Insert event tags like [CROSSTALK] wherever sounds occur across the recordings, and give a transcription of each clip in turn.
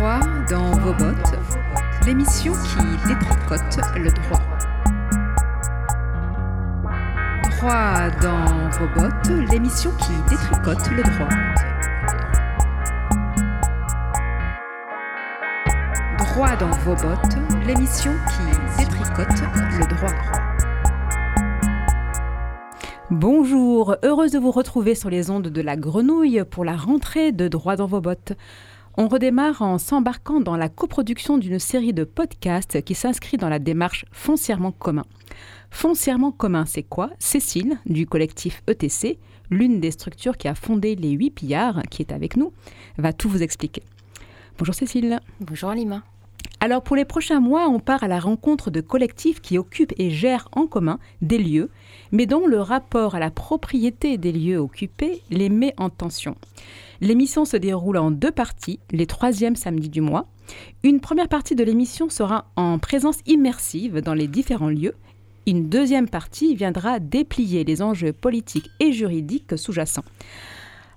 Droit dans vos bottes, l'émission qui détricote le droit. Droit dans vos bottes, l'émission qui détricote le droit. Droit dans vos bottes, l'émission qui détricote le droit. Bonjour, heureuse de vous retrouver sur les ondes de la grenouille pour la rentrée de Droit dans vos bottes. On redémarre en s'embarquant dans la coproduction d'une série de podcasts qui s'inscrit dans la démarche foncièrement commun. Foncièrement commun, c'est quoi? Cécile, du collectif ETC, l'une des structures qui a fondé les 8 pillards, qui est avec nous, va tout vous expliquer. Bonjour Cécile. Bonjour Alima. Alors pour les prochains mois, on part à la rencontre de collectifs qui occupent et gèrent en commun des lieux, mais dont le rapport à la propriété des lieux occupés les met en tension. L'émission se déroule en deux parties, les troisièmes samedis du mois. Une première partie de l'émission sera en présence immersive dans les différents lieux. Une deuxième partie viendra déplier les enjeux politiques et juridiques sous-jacents.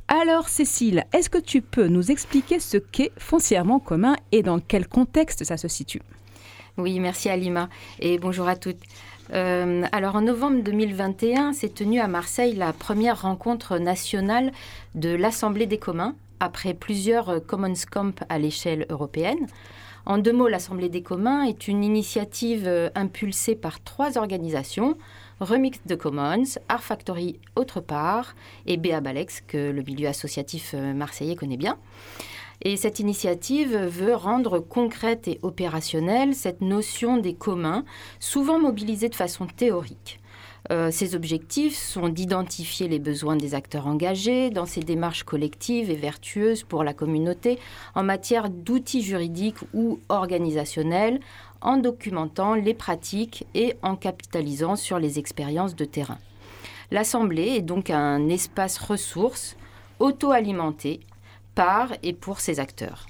Alors Cécile, est-ce que tu peux nous expliquer ce qu'est foncièrement commun et dans quel contexte ça se situe? Oui, merci Alima et bonjour à toutes. Euh, alors en novembre 2021 s'est tenue à Marseille la première rencontre nationale de l'Assemblée des communs après plusieurs Commons Camp à l'échelle européenne. En deux mots, l'Assemblée des communs est une initiative euh, impulsée par trois organisations, Remix de Commons, Art Factory autre part et Béa Balex, que le milieu associatif euh, marseillais connaît bien. Et cette initiative veut rendre concrète et opérationnelle cette notion des communs, souvent mobilisée de façon théorique. Euh, ces objectifs sont d'identifier les besoins des acteurs engagés dans ces démarches collectives et vertueuses pour la communauté en matière d'outils juridiques ou organisationnels, en documentant les pratiques et en capitalisant sur les expériences de terrain. L'Assemblée est donc un espace ressource auto-alimenté par et pour ses acteurs.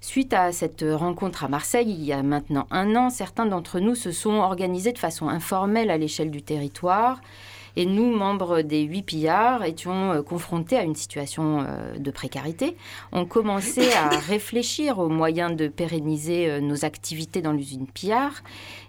Suite à cette rencontre à Marseille, il y a maintenant un an, certains d'entre nous se sont organisés de façon informelle à l'échelle du territoire et nous, membres des huit pillards, étions euh, confrontés à une situation euh, de précarité. On commençait à [COUGHS] réfléchir aux moyens de pérenniser euh, nos activités dans l'usine pillard.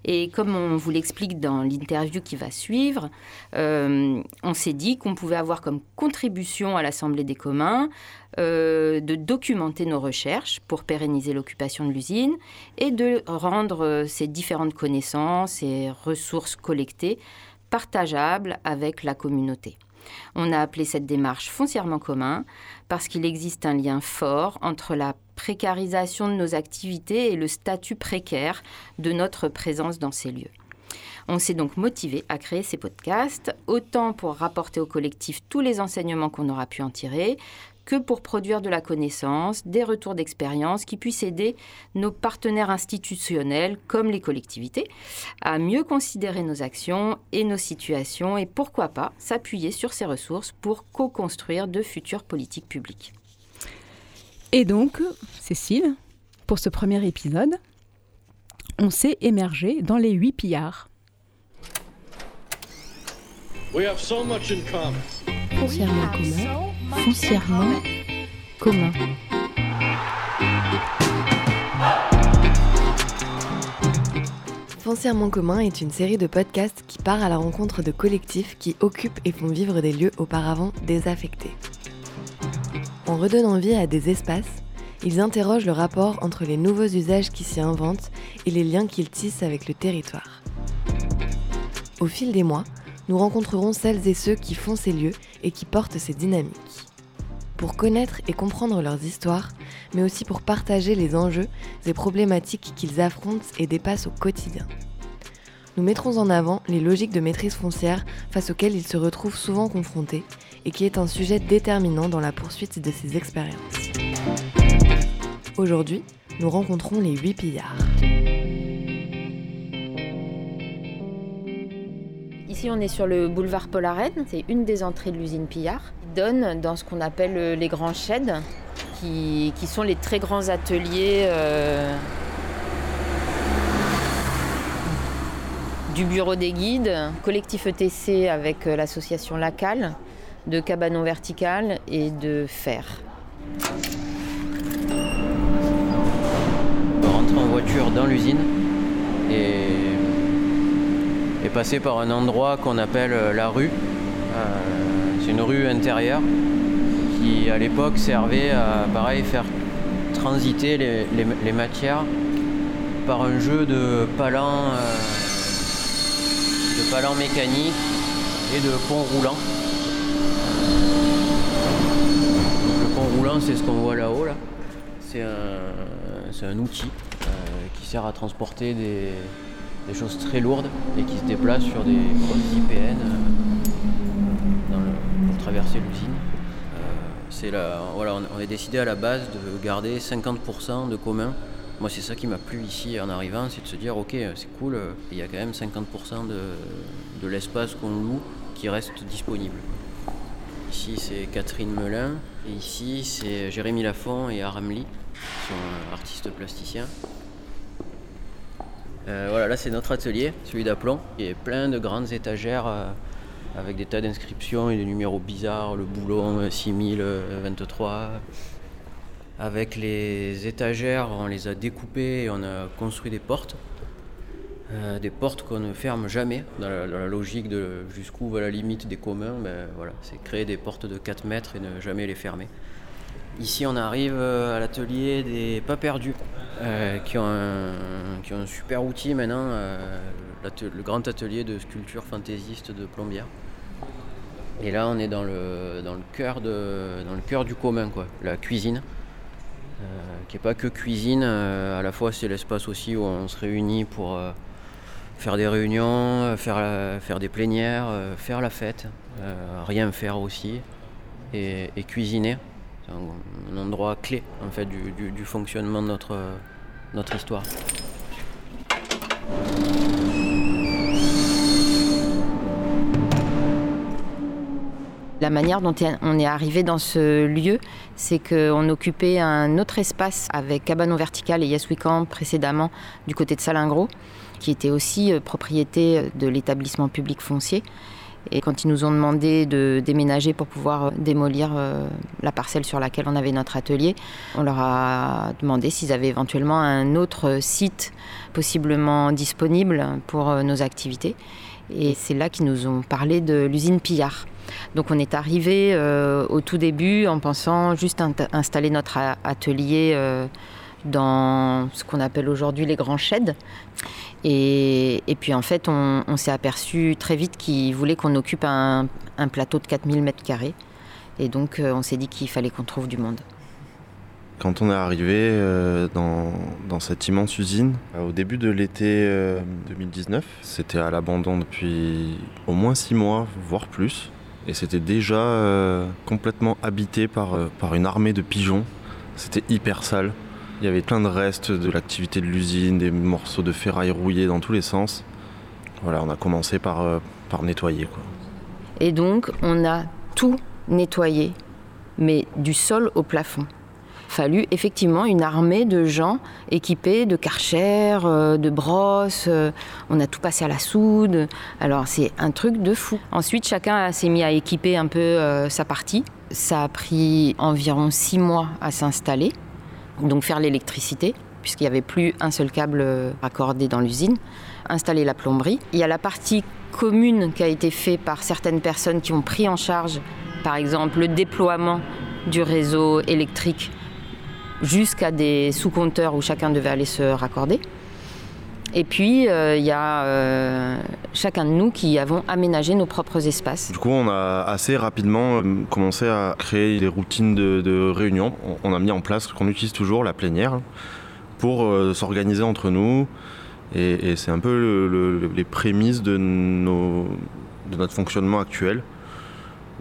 Et comme on vous l'explique dans l'interview qui va suivre, on s'est dit qu'on pouvait avoir comme contribution à l'Assemblée des communs de documenter nos recherches pour pérenniser l'occupation de l'usine et de rendre ces différentes connaissances et ressources collectées partageable avec la communauté. On a appelé cette démarche foncièrement commun parce qu'il existe un lien fort entre la précarisation de nos activités et le statut précaire de notre présence dans ces lieux. On s'est donc motivé à créer ces podcasts, autant pour rapporter au collectif tous les enseignements qu'on aura pu en tirer, que pour produire de la connaissance, des retours d'expérience qui puissent aider nos partenaires institutionnels comme les collectivités à mieux considérer nos actions et nos situations et pourquoi pas s'appuyer sur ces ressources pour co-construire de futures politiques publiques. Et donc, Cécile, pour ce premier épisode, on s'est émergé dans les huit pillards. We have so much in common. Foncièrement commun. Foncièrement commun. Foncièrement commun est une série de podcasts qui part à la rencontre de collectifs qui occupent et font vivre des lieux auparavant désaffectés. En redonnant vie à des espaces, ils interrogent le rapport entre les nouveaux usages qui s'y inventent et les liens qu'ils tissent avec le territoire. Au fil des mois, nous rencontrerons celles et ceux qui font ces lieux et qui portent ces dynamiques. Pour connaître et comprendre leurs histoires, mais aussi pour partager les enjeux et problématiques qu'ils affrontent et dépassent au quotidien. Nous mettrons en avant les logiques de maîtrise foncière face auxquelles ils se retrouvent souvent confrontés et qui est un sujet déterminant dans la poursuite de ces expériences. Aujourd'hui, nous rencontrons les huit pillards. Ici, on est sur le boulevard Polarène. C'est une des entrées de l'usine Pillard. Il donne dans ce qu'on appelle euh, les grands sheds, qui, sont les très grands ateliers euh, du bureau des guides, collectif ETC avec euh, l'association Lacal, de cabanon vertical et de fer. voiture dans l'usine et, et passer par un endroit qu'on appelle la rue. c'est une rue intérieure qui à l'époque servait à pareil faire transiter les, matières par un jeu de palans, de palans mécaniques et de ponts roulants. le pont roulant, c'est ce qu'on voit là-haut. Là. C'est un, outil euh, qui sert à transporter des, choses très lourdes et qui se déplace sur des grosses IPN euh, pour traverser l'usine. Euh, voilà, on, est décidé à la base de garder 50% de commun. Moi, c'est ça qui m'a plu ici en arrivant, c'est de se dire, ok, c'est cool, il y a quand même 50% de, de l'espace qu'on loue qui reste disponible. Ici, c'est Catherine Melin. Et ici, c'est Jérémy Lafont et Aram Lee, qui sont artistes plasticiens. Euh, voilà, là, c'est notre atelier, celui d'Aplomb. Il y a plein de grandes étagères euh, avec des tas d'inscriptions et des numéros bizarres. Le boulon 6023. Euh, avec les étagères, on les a découpées et on a construit des portes. Des portes qu'on ne ferme jamais, dans la, logique de jusqu'où va la limite des communs, ben, voilà, c'est créer des portes de 4 mètres et ne jamais les fermer. Ici on arrive euh, à l'atelier des pas perdus, euh, qui, ont un, qui, ont un, super outil maintenant, le grand atelier de sculpture fantaisiste de Plombière. Et là on est dans le, dans le, cœur, de, dans le cœur du commun, quoi, la cuisine. qui n'est pas que cuisine, à la fois c'est l'espace aussi où on se réunit pour faire des réunions, euh, faire, faire des plénières, euh, faire la fête, euh, rien faire aussi, et, cuisiner. C'est un, endroit clé en fait du, fonctionnement de notre, notre histoire. La manière dont on est arrivé dans ce lieu, c'est qu'on occupait un autre espace avec Cabanon Vertical et Camp précédemment du côté de Salingro qui était aussi euh, propriété de l'établissement public foncier. Et quand ils nous ont demandé de déménager pour pouvoir euh, démolir euh, la parcelle sur laquelle on avait notre atelier, on leur a demandé s'ils avaient éventuellement un autre site possiblement disponible pour nos activités. Et c'est là qu'ils nous ont parlé de l'usine Pillard. Donc on est arrivé au tout début en pensant juste installer notre atelier dans ce qu'on appelle aujourd'hui les grands sheds. Et, puis en fait, on, s'est aperçu très vite qu'ils voulaient qu'on occupe un, plateau de 4000 mètres carrés. Et donc euh, on s'est dit qu'il fallait qu'on trouve du monde. Quand on est arrivé euh, dans, cette immense usine, euh, au début de l'été 2019, c'était à l'abandon depuis au moins six mois, voire plus. Et c'était déjà complètement habité par, par une armée de pigeons. C'était hyper sale. Il y avait plein de restes de l'activité de l'usine, des morceaux de ferraille rouillés dans tous les sens. Voilà, on a commencé par, euh, nettoyer. Et donc, on a tout nettoyé, mais du sol au plafond. Fallu effectivement une armée de gens équipés de karcher, euh, de brosses. Euh, on a tout passé à la soude. Alors c'est un truc de fou. Ensuite, chacun s'est mis à équiper un peu sa partie. Ça a pris environ six mois à s'installer donc faire l'électricité, puisqu'il n'y avait plus un seul câble raccordé dans l'usine, installer la plomberie. Il y a la partie commune qui a été faite par certaines personnes qui ont pris en charge, par exemple, le déploiement du réseau électrique jusqu'à des sous-compteurs où chacun devait aller se raccorder. Et puis, euh, il y a euh, chacun de nous qui avons aménagé nos propres espaces. Du coup, on a assez rapidement euh, commencé à créer des routines de, réunion. On a mis en place ce qu'on utilise toujours, la plénière, pour s'organiser entre nous. Et, c'est un peu les prémices de, de notre fonctionnement actuel,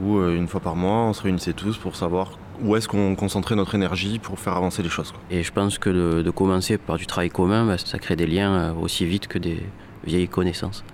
où une fois par mois, on se réunissait tous pour savoir où est-ce qu'on concentrait notre énergie pour faire avancer les choses. Et je pense que de, commencer par du travail commun, bah, ça crée des liens euh, aussi vite que des vieilles connaissances.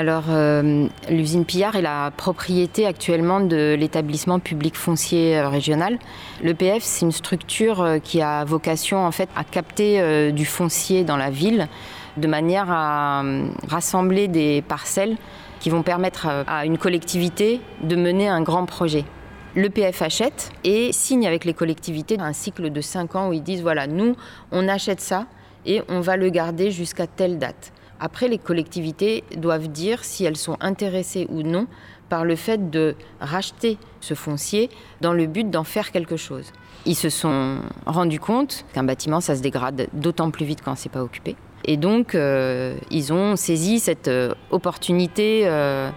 Alors, euh, l'usine Pillard est la propriété actuellement de l'établissement public foncier euh, régional. L'EPF, c'est une structure euh, qui a vocation en fait à capter du foncier dans la ville de manière à rassembler des parcelles qui vont permettre à une collectivité de mener un grand projet. L'EPF achète et signe avec les collectivités un cycle de 5 ans où ils disent voilà, nous, on achète ça et on va le garder jusqu'à telle date. Après, les collectivités doivent dire si elles sont intéressées ou non par le fait de racheter ce foncier dans le but d'en faire quelque chose. Ils se sont rendus compte qu'un bâtiment, ça se dégrade d'autant plus vite quand c'est pas occupé. Et donc, euh, ils ont saisi cette euh, opportunité euh,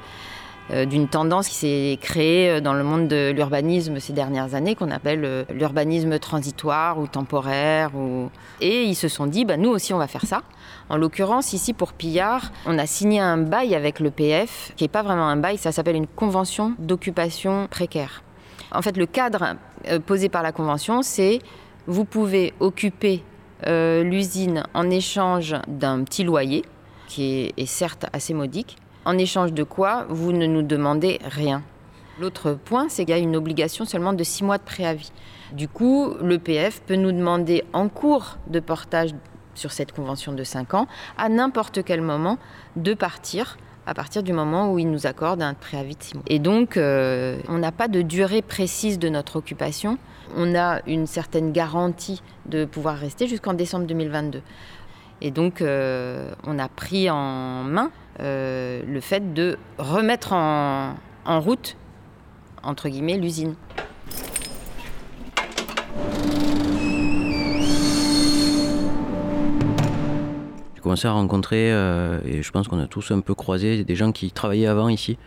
d'une tendance qui s'est créée euh, dans le monde de l'urbanisme ces dernières années, qu'on appelle euh, l'urbanisme transitoire ou temporaire. Et ils se sont dit, bah, nous aussi on va faire ça. En l'occurrence, ici pour Pillard, on a signé un bail avec le PF, qui n'est pas vraiment un bail, ça s'appelle une convention d'occupation précaire. En fait, le cadre posé par la convention, c'est vous pouvez occuper l'usine en échange d'un petit loyer, qui est certes assez modique, en échange de quoi vous ne nous demandez rien. L'autre point, c'est qu'il y a une obligation seulement de six mois de préavis. Du coup, l'EPF peut nous demander en cours de portage sur cette convention de 5 ans, à n'importe quel moment, de partir à partir du moment où il nous accorde un préavis de 6 mois. Et donc, euh, on n'a pas de durée précise de notre occupation. On a une certaine garantie de pouvoir rester jusqu'en décembre 2022. Et donc, euh, on a pris en main le fait de remettre en, route, entre guillemets, l'usine. J'ai commencé à rencontrer, euh, et je pense qu'on a tous un peu croisé, des gens qui travaillaient avant ici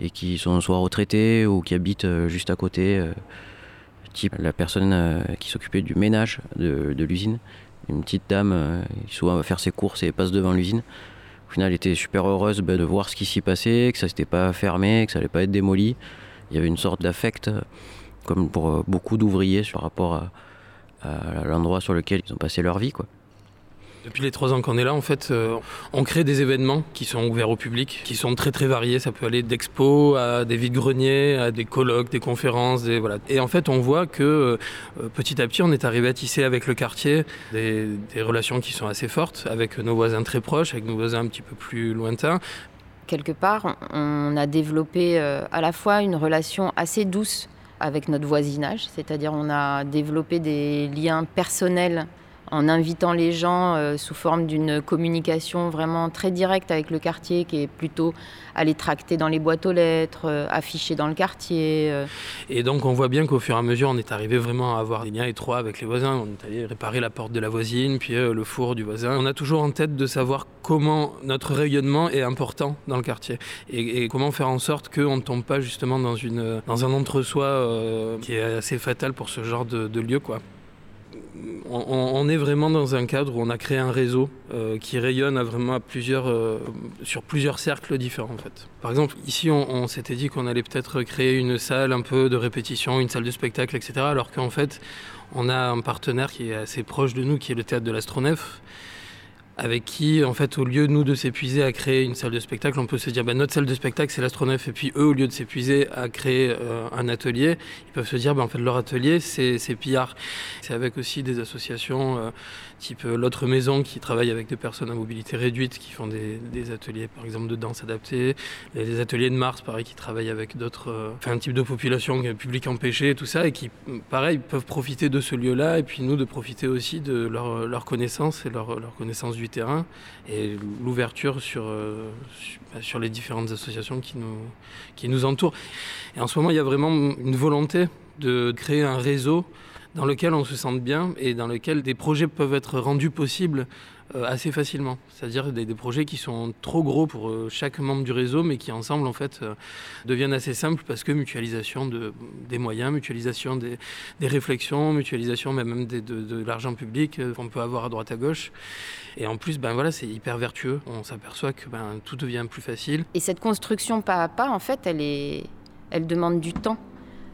et qui sont soit retraités ou qui habitent euh, juste à côté. type la personne qui s'occupait du ménage de, de l'usine, une petite dame qui souvent va faire ses courses et passe devant l'usine. Final, était super heureuse bah, de voir ce qui s'y passait, que ça s'était pas fermé, que ça allait pas être démoli. Il y avait une sorte d'affect, comme pour euh, beaucoup d'ouvriers, sur rapport à, l'endroit sur lequel ils ont passé leur vie. Depuis les trois ans qu'on est là, en fait, euh, on crée des événements qui sont ouverts au public, qui sont très très variés. Ça peut aller d'expos à des vides-greniers, à des colloques, des conférences, des, voilà. Et en fait, on voit que euh, petit à petit, on est arrivé à tisser avec le quartier des, relations qui sont assez fortes, avec nos voisins très proches, avec nos voisins un petit peu plus lointains. Quelque part, on a développé euh, à la fois une relation assez douce avec notre voisinage, c'est-à-dire on a développé des liens personnels en invitant les gens euh, sous forme d'une communication vraiment très directe avec le quartier, qui est plutôt aller tracter dans les boîtes aux lettres, euh, afficher dans le quartier. Euh. Et donc on voit bien qu'au fur et à mesure, on est arrivé vraiment à avoir des liens étroits avec les voisins. On est allé réparer la porte de la voisine, puis le four du voisin. On a toujours en tête de savoir comment notre rayonnement est important dans le quartier et, comment faire en sorte qu'on ne tombe pas justement dans un entre-soi qui est assez fatal pour ce genre de, de lieu. quoi on, est vraiment dans un cadre où on a créé un réseau euh, qui rayonne vraiment plusieurs, euh, sur plusieurs cercles différents en fait. Par exemple, ici on, s'était dit qu'on allait peut-être créer une salle un peu de répétition, une salle de spectacle, etc. Alors qu'en fait, on a un partenaire qui est assez proche de nous, qui est le théâtre de l'Astronef avec qui, en fait, au lieu, nous, de s'épuiser à créer une salle de spectacle, on peut se dire, bah, notre salle de spectacle, c'est l'astronef, et puis eux, au lieu de s'épuiser à créer euh, un atelier, ils peuvent se dire, bah, en fait, leur atelier, c'est Pillard. C'est avec aussi des associations euh, type euh, l'autre maison qui travaille avec des personnes à mobilité réduite, qui font des, ateliers, par exemple, de danse adaptée, les ateliers de Mars, pareil, qui travaillent avec d'autres, enfin, un type de population publique empêchée, tout ça, et qui, pareil, peuvent profiter de ce lieu-là, et puis nous, de profiter aussi de leur, leur connaissance et leur, leur connaissance du terrain et l'ouverture sur, euh, bah, sur, les différentes associations qui nous, qui nous entourent. Et en ce moment, il y a vraiment une volonté de créer un réseau dans lequel on se sente bien et dans lequel des projets peuvent être rendus possibles euh, assez facilement. C'est-à-dire des, projets qui sont trop gros pour euh, chaque membre du réseau, mais qui ensemble en fait euh, deviennent assez simples parce que mutualisation de, des moyens, mutualisation des, réflexions, mutualisation même de, l'argent public qu'on peut avoir à droite à gauche. Et en plus, ben voilà, c'est hyper vertueux. On s'aperçoit que ben, tout devient plus facile. Et cette construction pas à pas, en fait, elle, est, elle demande du temps.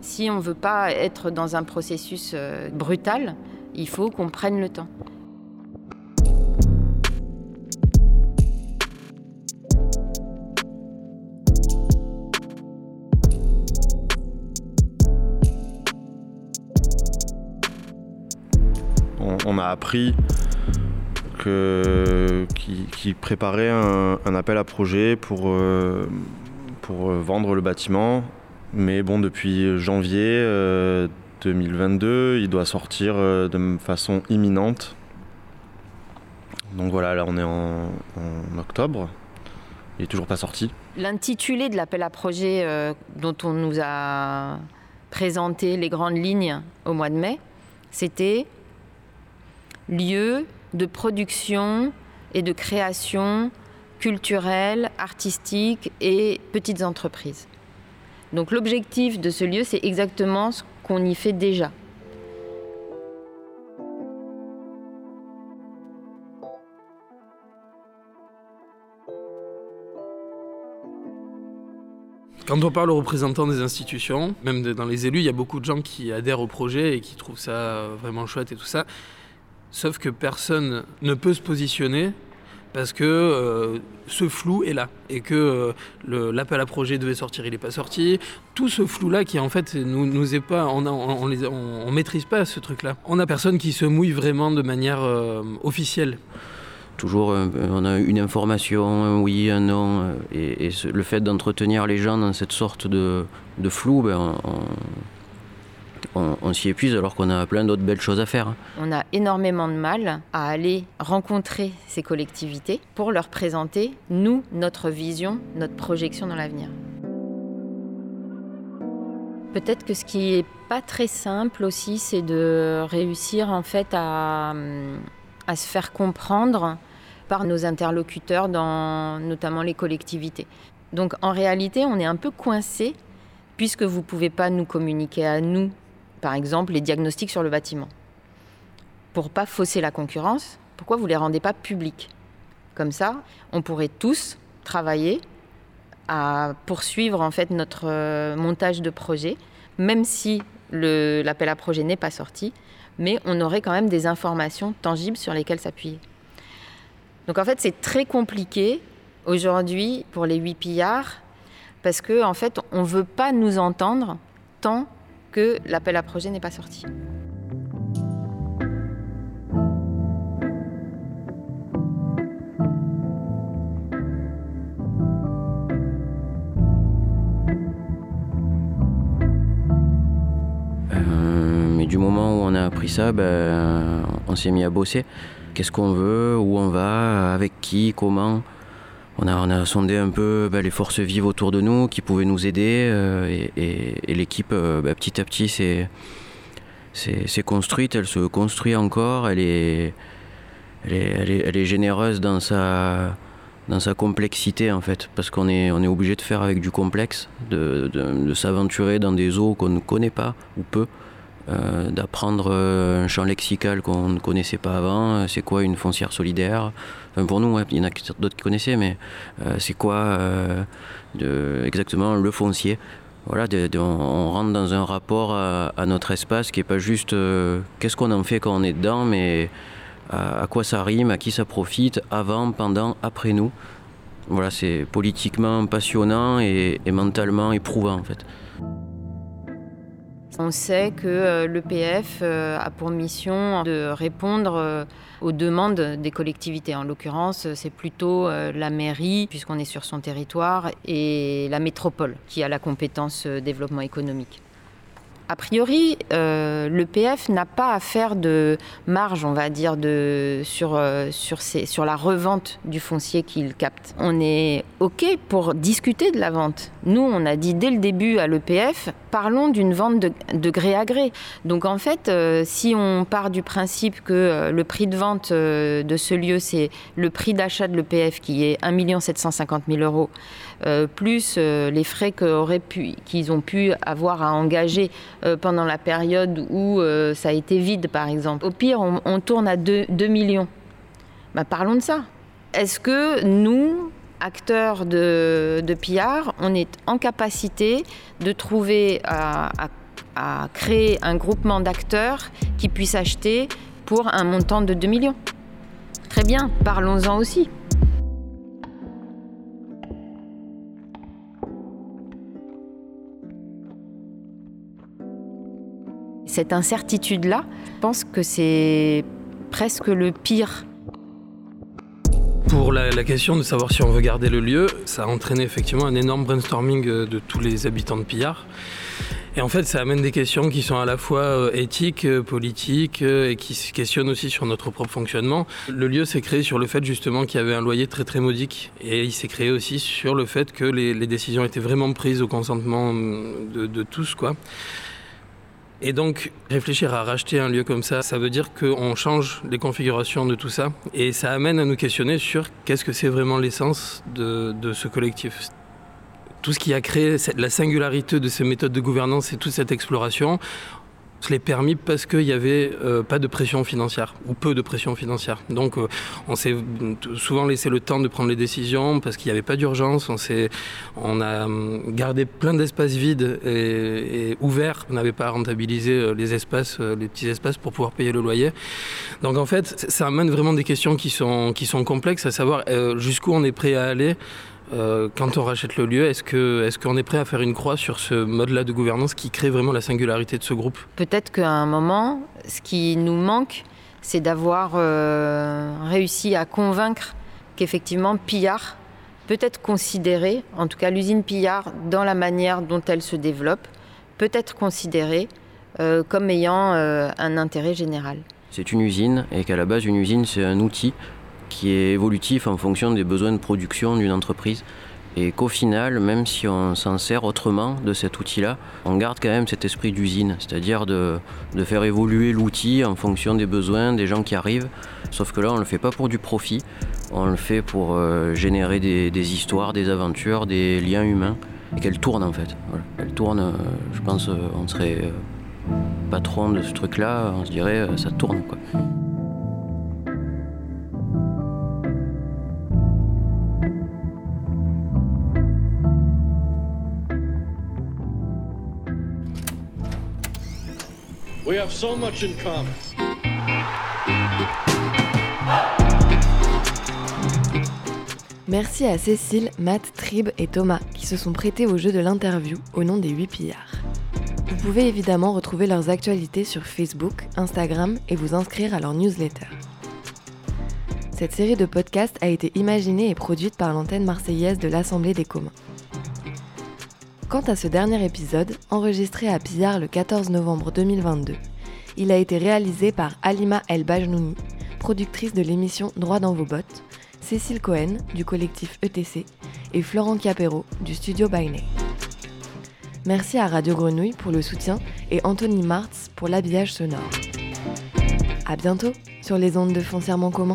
Si on ne veut pas être dans un processus euh, brutal, il faut qu'on prenne le temps. on a appris qu'il préparait un, appel à projet pour euh, vendre le bâtiment mais bon, depuis janvier 2022, il doit sortir de façon imminente. Donc voilà, là on est en, octobre. Il n'est toujours pas sorti. L'intitulé de l'appel à projet euh, dont on nous a présenté les grandes lignes au mois de mai, c'était lieu de production et de création culturelle, artistique et petites entreprises. Donc l'objectif de ce lieu, c'est exactement ce qu'on y fait déjà. Quand on parle aux représentants des institutions, même dans les élus, il y a beaucoup de gens qui adhèrent au projet et qui trouvent ça vraiment chouette et tout ça. Sauf que personne ne peut se positionner parce que euh, ce flou est là et que euh, l'appel à projet devait sortir, il n'est pas sorti. Tout ce flou-là qui en fait nous, pas, on, on, maîtrise pas ce truc-là. On a personne qui se mouille vraiment de manière euh, officielle toujours on a une information, un oui, un non, et, le fait d'entretenir les gens dans cette sorte de, flou, ben, on, s'y épuise alors qu'on a plein d'autres belles choses à faire. On a énormément de mal à aller rencontrer ces collectivités pour leur présenter, nous, notre vision, notre projection dans l'avenir. Peut-être que ce qui est pas très simple aussi, c'est de réussir en fait à, à se faire comprendre par nos interlocuteurs dans notamment les collectivités. Donc en réalité, on est un peu coincé puisque vous ne pouvez pas nous communiquer à nous, par exemple, les diagnostics sur le bâtiment. Pour pas fausser la concurrence, pourquoi vous ne les rendez pas publics? Comme ça, on pourrait tous travailler à poursuivre en fait notre euh, montage de projet, même si l'appel à projet n'est pas sorti, mais on aurait quand même des informations tangibles sur lesquelles s'appuyer. Donc en fait, c'est très compliqué aujourd'hui pour les 8 pillards parce qu'en en fait, on veut pas nous entendre tant que l'appel à projet n'est pas sorti. Euh, du moment où on a appris ça, ben, on s'est mis à bosser qu'est-ce qu'on veut, où on va, avec qui, comment? On a, on a sondé un peu bah, les forces vives autour de nous qui pouvaient nous aider euh, et, l'équipe euh, bah, petit à petit s'est, construite, elle se construit encore, elle est, généreuse dans sa, complexité en fait, parce qu'on est, obligé de faire avec du complexe, de, de s'aventurer dans des eaux qu'on ne connaît pas ou peu. Euh, d'apprendre euh, un champ lexical qu'on ne connaissait pas avant. Euh, c'est quoi une foncière solidaire? Pour nous, il y en a d'autres qui connaissaient, mais c'est quoi exactement le foncier? Voilà, on rentre dans un rapport à, notre espace qui n'est pas juste qu'est-ce qu'on en fait quand on est dedans, mais à, quoi ça rime, à qui ça profite, avant, pendant, après nous. Voilà, c'est politiquement passionnant et mentalement éprouvant en fait. On sait que euh, l'EPF euh, a pour mission de répondre euh, aux demandes des collectivités. En l'occurrence, c'est plutôt la mairie, puisqu'on est sur son territoire, et la métropole qui a la compétence développement économique. A priori, euh, l'EPF n'a pas à faire de marge, on va dire, sur, euh, sur, la revente du foncier qu'il capte. On est OK pour discuter de la vente. Nous, on a dit dès le début à l'EPF, parlons d'une vente de, gré à gré. Donc en fait, euh, si on part du principe que le prix de vente de ce lieu, c'est le prix d'achat de l'EPF qui est 1 750 000 euros, plus euh, les frais qu'ils ont pu avoir à engager euh, pendant la période où ça a été vide, par exemple. Au pire, on, tourne à 2, millions. Bah, parlons de ça. Est-ce que nous, acteurs de, de PR, on est en capacité de trouver à, à créer un groupement d'acteurs qui puissent acheter pour un montant de 2 millions? Très bien, parlons-en aussi. Cette incertitude-là, je pense que c'est presque le pire. Pour la, question de savoir si on veut garder le lieu, ça a entraîné effectivement un énorme brainstorming euh, de tous les habitants de Pillard. Et en fait, ça amène des questions qui sont à la fois euh, éthiques, euh, politiques et qui se questionnent aussi sur notre propre fonctionnement. Le lieu s'est créé sur le fait justement qu'il y avait un loyer très très modique. Et il s'est créé aussi sur le fait que les, décisions étaient vraiment prises au consentement de, de tous. quoi. Et donc, réfléchir à racheter un lieu comme ça, ça veut dire qu'on change les configurations de tout ça. Et ça amène à nous questionner sur qu'est-ce que c'est vraiment l'essence de, ce collectif. Tout ce qui a créé la singularité de ces méthodes de gouvernance et toute cette exploration, se l'est permis parce qu'il n'y avait euh, pas de pression financière, ou peu de pression financière. Donc euh, on s'est souvent laissé le temps de prendre les décisions parce qu'il n'y avait pas d'urgence. On, on a gardé plein d'espaces vides et, ouverts. On n'avait pas rentabilisé euh, les espaces, les petits espaces pour pouvoir payer le loyer. Donc en fait, ça amène vraiment des questions qui sont, qui sont complexes, à savoir jusqu'où on est prêt à aller euh, quand on rachète le lieu, est-ce qu'on est, qu'on est prêt à faire une croix sur ce mode-là de gouvernance qui crée vraiment la singularité de ce groupe? Peut-être qu'à un moment, ce qui nous manque, c'est d'avoir euh, réussi à convaincre qu'effectivement Pillard peut être considérée, en tout cas l'usine Pillard, dans la manière dont elle se développe, peut être considérée euh, comme ayant euh, un intérêt général. C'est une usine et qu'à la base une usine c'est un outil qui est évolutif en fonction des besoins de production d'une entreprise et qu'au final, même si on s'en sert autrement de cet outil-là, on garde quand même cet esprit d'usine, c'est-à-dire de, de, faire évoluer l'outil en fonction des besoins des gens qui arrivent. Sauf que là, on ne le fait pas pour du profit, on le fait pour euh, générer des, histoires, des aventures, des liens humains, et qu'elle tourne en fait. Elle tourne, euh, je pense, euh, on serait patron de ce truc-là, on se dirait, ça tourne quoi. Have so much in common. Merci à Cécile, Matt, Trib et Thomas qui se sont prêtés au jeu de l'interview au nom des 8 pillards. Vous pouvez évidemment retrouver leurs actualités sur Facebook, Instagram et vous inscrire à leur newsletter. Cette série de podcasts a été imaginée et produite par l'antenne marseillaise de l'Assemblée des communs. Quant à ce dernier épisode, enregistré à Pillard le 14 novembre 2022, il a été réalisé par Alima El Bajnouni, productrice de l'émission Droit dans vos bottes, Cécile Cohen du collectif ETC et Florent Chiapero du studio Bainet. Merci à Radio Grenouille pour le soutien et Anthony Martz pour l'habillage sonore. À bientôt sur les ondes de Foncièrement commun.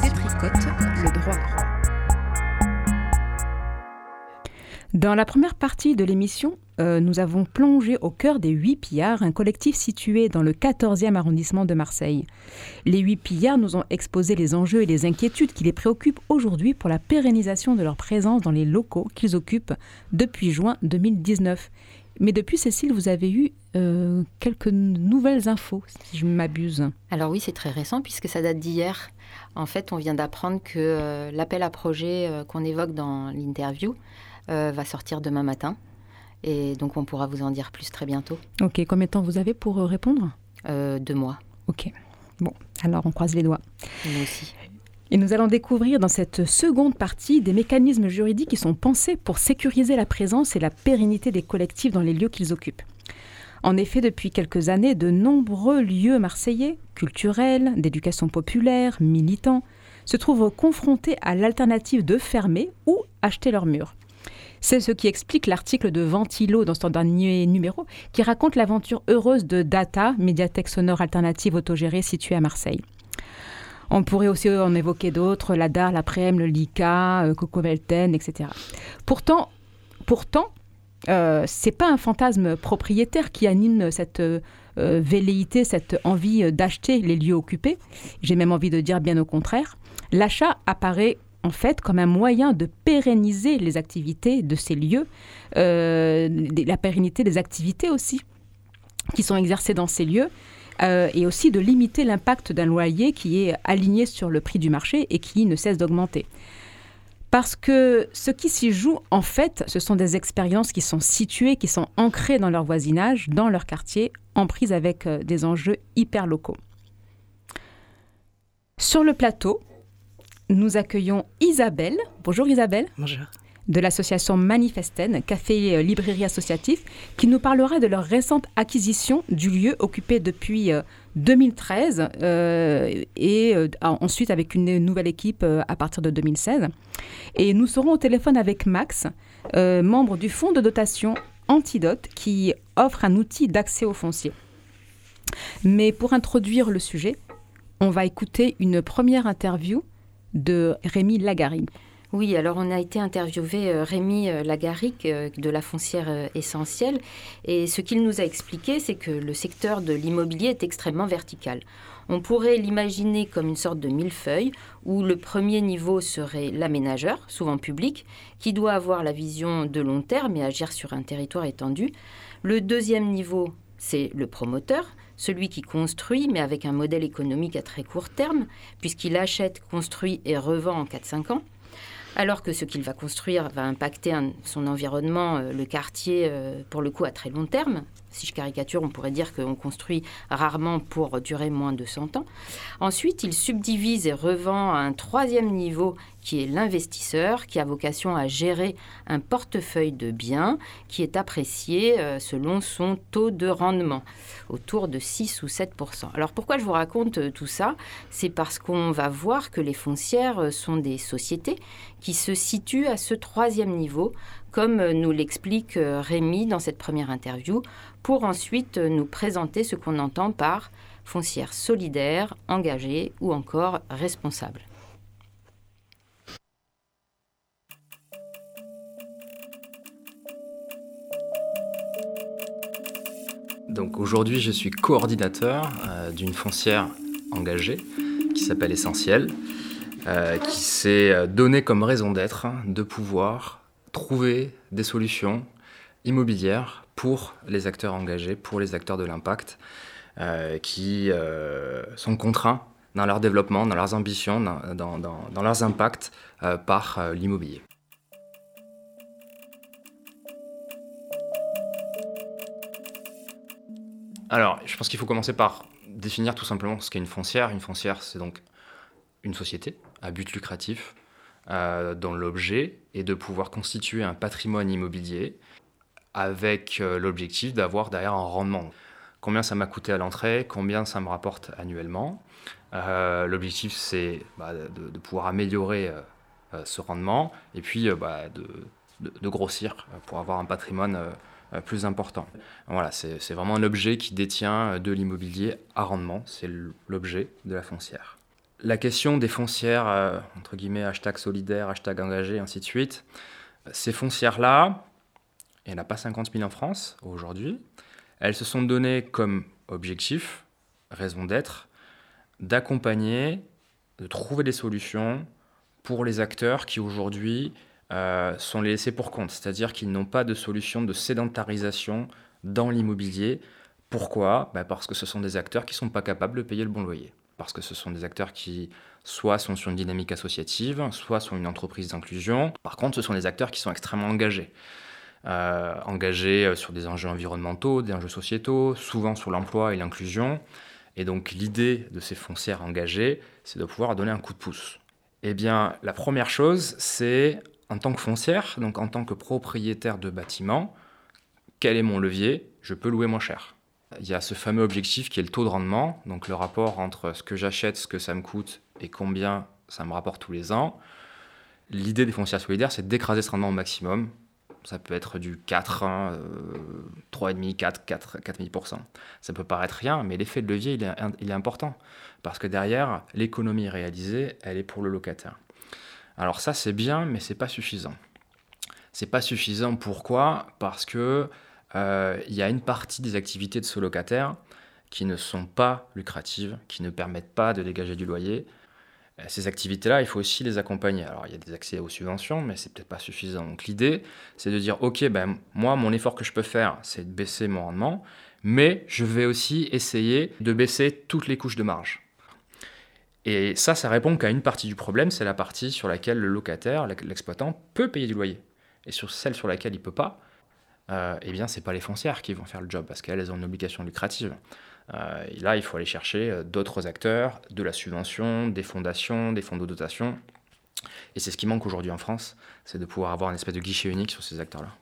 Dans la première partie de l'émission, euh, nous avons plongé au cœur des Huit Pillards, un collectif situé dans le 14e arrondissement de Marseille. Les Huit Pillards nous ont exposé les enjeux et les inquiétudes qui les préoccupent aujourd'hui pour la pérennisation de leur présence dans les locaux qu'ils occupent depuis juin 2019. Mais depuis, Cécile, vous avez eu euh, quelques nouvelles infos, si je m'abuse. Alors oui, c'est très récent puisque ça date d'hier. En fait, on vient d'apprendre que euh, l'appel à projet qu'on évoque dans l'interview euh, va sortir demain matin. Et donc, on pourra vous en dire plus très bientôt. Ok, combien de temps vous avez pour répondre? Euh, Deux mois. Ok. Bon, alors on croise les doigts. Nous aussi. Et nous allons découvrir dans cette seconde partie des mécanismes juridiques qui sont pensés pour sécuriser la présence et la pérennité des collectifs dans les lieux qu'ils occupent. En effet, depuis quelques années, de nombreux lieux marseillais, culturels, d'éducation populaire, militants, se trouvent confrontés à l'alternative de fermer ou acheter leurs murs. C'est ce qui explique l'article de Ventilo dans son dernier numéro, qui raconte l'aventure heureuse de Data, médiathèque sonore alternative autogérée située à Marseille. On pourrait aussi en évoquer d'autres, la DAR, la PREM, le LICA, euh, Coco Velten, etc. Pourtant, pourtant euh, c'est pas un fantasme propriétaire qui anime cette, euh, velléité, cette envie d'acheter les lieux occupés. J'ai même envie de dire bien au contraire. L'achat apparaît en fait comme un moyen de pérenniser les activités de ces lieux, euh, la pérennité des activités aussi qui sont exercées dans ces lieux. Euh, et aussi de limiter l'impact d'un loyer qui est aligné sur le prix du marché et qui ne cesse d'augmenter. Parce que ce qui s'y joue, en fait, ce sont des expériences qui sont situées, qui sont ancrées dans leur voisinage, dans leur quartier, en prise avec euh, des enjeux hyper locaux. Sur le plateau, nous accueillons Isabelle. Bonjour Isabelle. Bonjour. De l'association Manifesten, café euh, librairie associatif, qui nous parlera de leur récente acquisition du lieu occupé depuis 2013 euh, euh, et ensuite avec une nouvelle équipe à partir de 2016. Et nous serons au téléphone avec Max, membre du fonds de dotation Antidote, qui offre un outil d'accès au foncier. Mais pour introduire le sujet, on va écouter une première interview de Rémi Lagarigue. Oui, alors on a été interviewé euh, Rémi euh, Lagaric euh, de la foncière essentielle et ce qu'il nous a expliqué, c'est que le secteur de l'immobilier est extrêmement vertical. On pourrait l'imaginer comme une sorte de millefeuille où le premier niveau serait l'aménageur, souvent public, qui doit avoir la vision de long terme et agir sur un territoire étendu. Le deuxième niveau, c'est le promoteur, celui qui construit, mais avec un modèle économique à très court terme, puisqu'il achète, construit et revend en 4-5 ans alors que ce qu'il va construire va impacter son environnement, euh, le quartier, euh, pour le coup, à très long terme. Si je caricature, on pourrait dire qu'on construit rarement pour durer moins de 100 ans. Ensuite, il subdivise et revend à un troisième niveau qui est l'investisseur, qui a vocation à gérer un portefeuille de biens qui est apprécié euh, selon son taux de rendement, autour de 6 ou 7% Alors pourquoi je vous raconte euh, tout ça? C'est parce qu'on va voir que les foncières euh, sont des sociétés qui se situent à ce troisième niveau, comme nous l'explique Rémi dans cette première interview, pour ensuite nous présenter ce qu'on entend par foncière solidaire, engagée ou encore responsable. Donc aujourd'hui, je suis coordinateur euh, d'une foncière engagée qui s'appelle Essentiel, euh, qui s'est euh, donné comme raison d'être de pouvoir trouver des solutions immobilières pour les acteurs engagés, pour les acteurs de l'impact, qui sont contraints dans leur développement, dans leurs ambitions, dans leurs impacts par l'immobilier. Alors, je pense qu'il faut commencer par définir tout simplement ce qu'est une foncière. Une foncière, c'est donc une société à but lucratif euh, dont l'objet est de pouvoir constituer un patrimoine immobilier avec euh, l'objectif d'avoir derrière un rendement. Combien ça m'a coûté à l'entrée, combien ça me rapporte annuellement. Euh, l'objectif, c'est bah, de, pouvoir améliorer ce rendement et puis bah, de, de, grossir pour avoir un patrimoine plus important. Voilà, c'est vraiment un objet qui détient de l'immobilier à rendement, c'est l'objet de la foncière. La question des foncières, euh, entre guillemets, hashtag solidaire, hashtag engagé, ainsi de suite, ces foncières-là, il n'y en a pas 50 000 en France aujourd'hui, elles se sont données comme objectif, raison d'être, d'accompagner, de trouver des solutions pour les acteurs qui aujourd'hui euh, sont laissés pour compte, c'est-à-dire qu'ils n'ont pas de solution de sédentarisation dans l'immobilier. Pourquoi? Bah, Parce que ce sont des acteurs qui ne sont pas capables de payer le bon loyer. Parce que ce sont des acteurs qui soit sont sur une dynamique associative, soit sont une entreprise d'inclusion. Par contre, ce sont des acteurs qui sont extrêmement engagés. Euh, engagés euh, sur des enjeux environnementaux, des enjeux sociétaux, souvent sur l'emploi et l'inclusion. Et donc l'idée de ces foncières engagées, c'est de pouvoir donner un coup de pouce. Eh bien, la première chose, c'est en tant que foncière, donc en tant que propriétaire de bâtiment, quel est mon levier? Je peux louer moins cher. Il y a ce fameux objectif qui est le taux de rendement, donc le rapport entre ce que j'achète, ce que ça me coûte et combien ça me rapporte tous les ans. L'idée des foncières solidaires, c'est d'écraser ce rendement au maximum. Ça peut être du 4, 3,5, 4, 4, 4,5%. Ça peut paraître rien, mais l'effet de levier, il est, il est important. Parce que derrière, l'économie réalisée, elle est pour le locataire. Alors ça c'est bien, mais c'est pas suffisant. C'est pas suffisant pourquoi? Parce que euh, il y a une partie des activités de ce locataire qui ne sont pas lucratives, qui ne permettent pas de dégager du loyer. Euh, ces activités-là, il faut aussi les accompagner. Alors, il y a des accès aux subventions, mais c'est peut-être pas suffisant. Donc, l'idée, c'est de dire, OK, ben, moi, mon effort que je peux faire, c'est de baisser mon rendement, mais je vais aussi essayer de baisser toutes les couches de marge. Et ça, ça répond qu'à une partie du problème, c'est la partie sur laquelle le locataire, l'exploitant, peut payer du loyer. Et sur celle sur laquelle il ne peut pas, euh, eh bien, ce n'est pas les foncières qui vont faire le job, parce qu'elles ont une obligation lucrative. Euh, et là, il faut aller chercher euh, d'autres acteurs, de la subvention, des fondations, des fonds de dotation. Et c'est ce qui manque aujourd'hui en France, c'est de pouvoir avoir une espèce de guichet unique sur ces acteurs-là.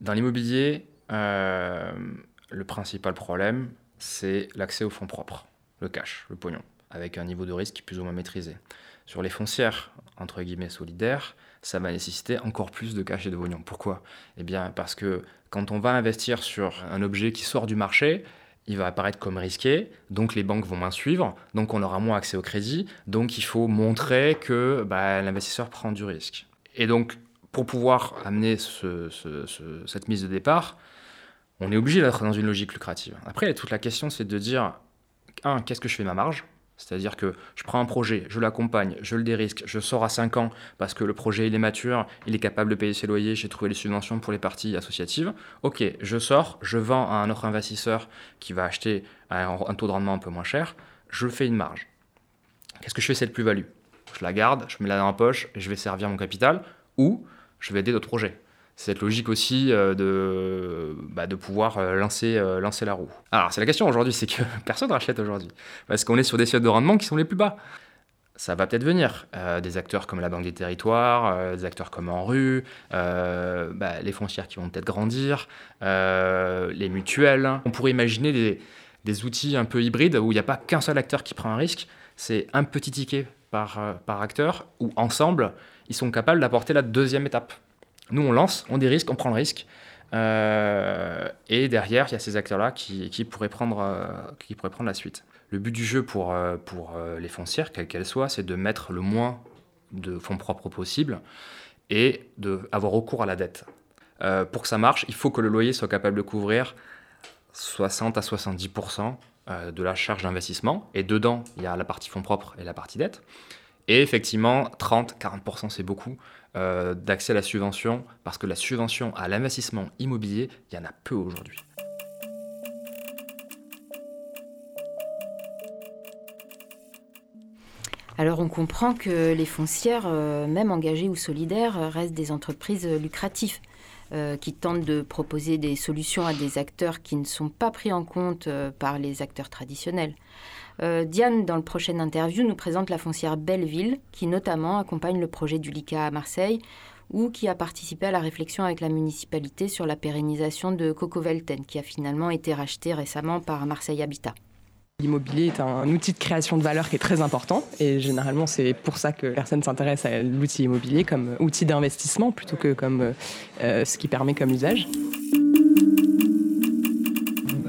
Dans l'immobilier, le principal problème, c'est l'accès aux fonds propres, le cash, le pognon avec un niveau de risque plus ou moins maîtrisé. Sur les foncières, entre guillemets, solidaires, ça va nécessiter encore plus de cash et de pognon. Pourquoi? Eh bien, parce que quand on va investir sur un objet qui sort du marché, il va apparaître comme risqué, donc les banques vont moins suivre, donc on aura moins accès au crédit, donc il faut montrer que bah, l'investisseur prend du risque. Et donc, pour pouvoir amener cette mise de départ, on est obligé d'être dans une logique lucrative. Après, toute la question, c'est de dire, un, qu'est-ce que je fais ma marge? C'est-à-dire que je prends un projet, je l'accompagne, je le dérisque, je sors à 5 ans parce que le projet il est mature, il est capable de payer ses loyers, j'ai trouvé les subventions pour les parties associatives. Ok, je sors, je vends à un autre investisseur qui va acheter à un taux de rendement un peu moins cher, je fais une marge. Qu'est-ce que je fais cette plus-value? Je la garde, je mets la dans la poche et je vais servir mon capital ou je vais aider d'autres projets cette logique aussi euh, de, bah, de pouvoir euh, lancer, euh, lancer la roue. Alors, c'est la question aujourd'hui, c'est que [LAUGHS] personne rachète aujourd'hui, parce qu'on est sur des seuils de rendement qui sont les plus bas. Ça va peut-être venir. des acteurs comme la Banque des Territoires, des acteurs comme En Rue, bah, les foncières qui vont peut-être grandir, les mutuelles. On pourrait imaginer des, des outils un peu hybrides où il n'y a pas qu'un seul acteur qui prend un risque, c'est un petit ticket par, par acteur, où ensemble, ils sont capables d'apporter la deuxième étape. Nous, on lance, on dérisque, on prend le risque. Euh, et derrière, il y a ces acteurs-là qui, pourraient prendre, euh, qui pourraient prendre la suite. Le but du jeu pour, euh, pour les foncières, quelles qu'elles soient, c'est de mettre le moins de fonds propres possible et d'avoir recours à la dette. pour que ça marche, il faut que le loyer soit capable de couvrir 60 à 70% de la charge d'investissement. Et dedans, il y a la partie fonds propres et la partie dette. Et effectivement, 30-40% c'est beaucoup euh, d'accès à la subvention, parce que la subvention à l'investissement immobilier, il y en a peu aujourd'hui. Alors on comprend que les foncières, euh, même engagées ou solidaires, euh, restent des entreprises lucratives. qui tentent de proposer des solutions à des acteurs qui ne sont pas pris en compte par les acteurs traditionnels. Euh, Diane, dans le prochain interview, nous présente la foncière Belleville, qui notamment accompagne le projet du LICA à Marseille ou qui a participé à la réflexion avec la municipalité sur la pérennisation de Coco Velten, qui a finalement été racheté récemment par Marseille Habitat. L'immobilier est un outil de création de valeur qui est très important et généralement c'est pour ça que personne s'intéresse à l'outil immobilier comme outil d'investissement plutôt que comme euh, ce qui permet comme usage.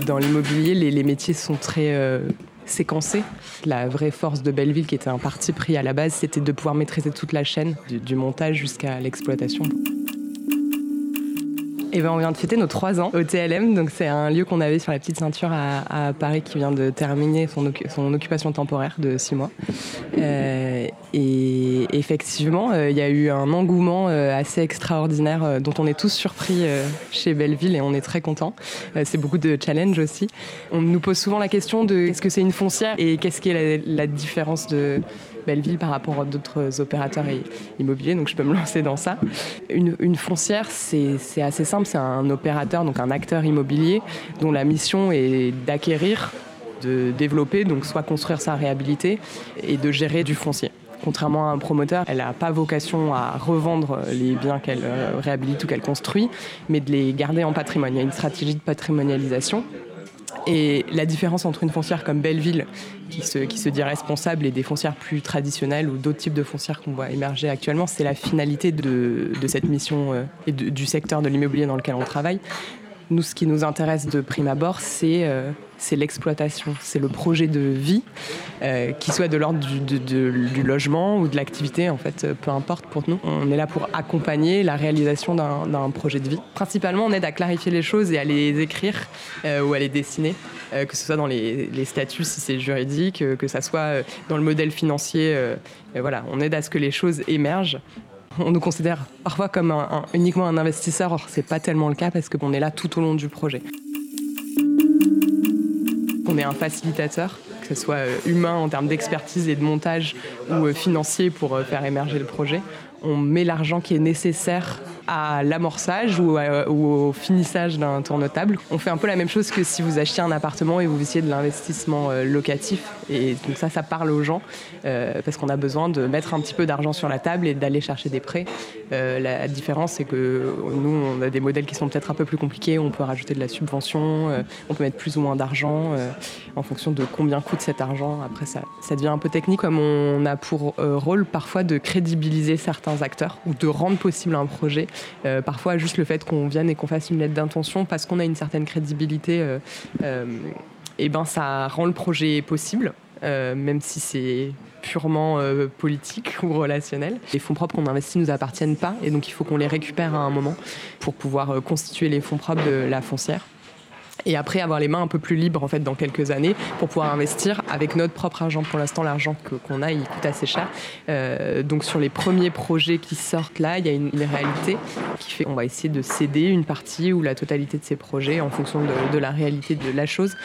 Dans l'immobilier, les, métiers sont très euh, séquencé. La vraie force de Belleville, qui était un parti pris à la base, c'était de pouvoir maîtriser toute la chaîne, du montage jusqu'à l'exploitation. Et ben on vient de fêter nos trois ans au TLM, donc c'est un lieu qu'on avait sur la petite ceinture à, Paris qui vient de terminer son, occupation temporaire de six mois. Euh, et effectivement, euh, il y a eu un engouement euh, assez extraordinaire dont on est tous surpris chez Belleville et on est très contents. c'est beaucoup de challenges aussi. On nous pose souvent la question de est-ce que c'est une foncière et qu'est-ce qui est la différence de Belleville par rapport à d'autres opérateurs immobiliers, donc je peux me lancer dans ça. Une, foncière, c'est assez simple, c'est un opérateur, donc un acteur immobilier dont la mission est d'acquérir, de développer, donc soit construire sa réhabilité et de gérer du foncier. Contrairement à un promoteur, elle n'a pas vocation à revendre les biens qu'elle euh, réhabilite ou qu'elle construit, mais de les garder en patrimoine. Il y a une stratégie de patrimonialisation et la différence entre une foncière comme Belleville, qui se, dit responsable, et des foncières plus traditionnelles ou d'autres types de foncières qu'on voit émerger actuellement, c'est la finalité de, de cette mission euh, et du secteur de l'immobilier dans lequel on travaille. Nous, ce qui nous intéresse de prime abord, c'est euh, l'exploitation, c'est le projet de vie, euh, qui soit de l'ordre du, logement ou de l'activité, en fait, euh, peu importe pour nous. On est là pour accompagner la réalisation d'un projet de vie. Principalement, on aide à clarifier les choses et à les écrire ou à les dessiner, que ce soit dans les, statuts si c'est juridique, que ce soit dans le modèle financier. voilà, on aide à ce que les choses émergent on nous considère parfois comme uniquement un investisseur, or c'est pas tellement le cas parce qu'on est là tout au long du projet. On est un facilitateur, que ce soit euh, humain en termes d'expertise et de montage ou euh, financier pour euh, faire émerger le projet. On met l'argent qui est nécessaire à l'amorçage ou, au finissage d'un tour notable. On fait un peu la même chose que si vous achetiez un appartement et vous visiez de l'investissement euh, locatif. Et donc ça, ça parle aux gens euh, parce qu'on a besoin de mettre un petit peu d'argent sur la table et d'aller chercher des prêts. Euh, la différence, c'est que nous, on a des modèles qui sont peut-être un peu plus compliqués. On peut rajouter de la subvention, on peut mettre plus ou moins d'argent en fonction de combien coûte cet argent. Après, ça, ça devient un peu technique comme on a pour rôle parfois de crédibiliser certains acteurs ou de rendre possible un projet euh, parfois, juste le fait qu'on vienne et qu'on fasse une lettre d'intention parce qu'on a une certaine crédibilité, et euh, euh, eh ben ça rend le projet possible, même si c'est purement politique [LAUGHS] ou relationnel. Les fonds propres qu'on investit ne nous appartiennent pas et donc il faut qu'on les récupère à un moment pour pouvoir constituer les fonds propres de la foncière et après avoir les mains un peu plus libres en fait dans quelques années pour pouvoir investir avec notre propre argent. Pour l'instant, l'argent qu'on a, il coûte assez cher. Euh, donc sur les premiers projets qui sortent là, il y a une, réalité qui fait qu'on va essayer de céder une partie ou la totalité de ces projets en fonction de, la réalité de la chose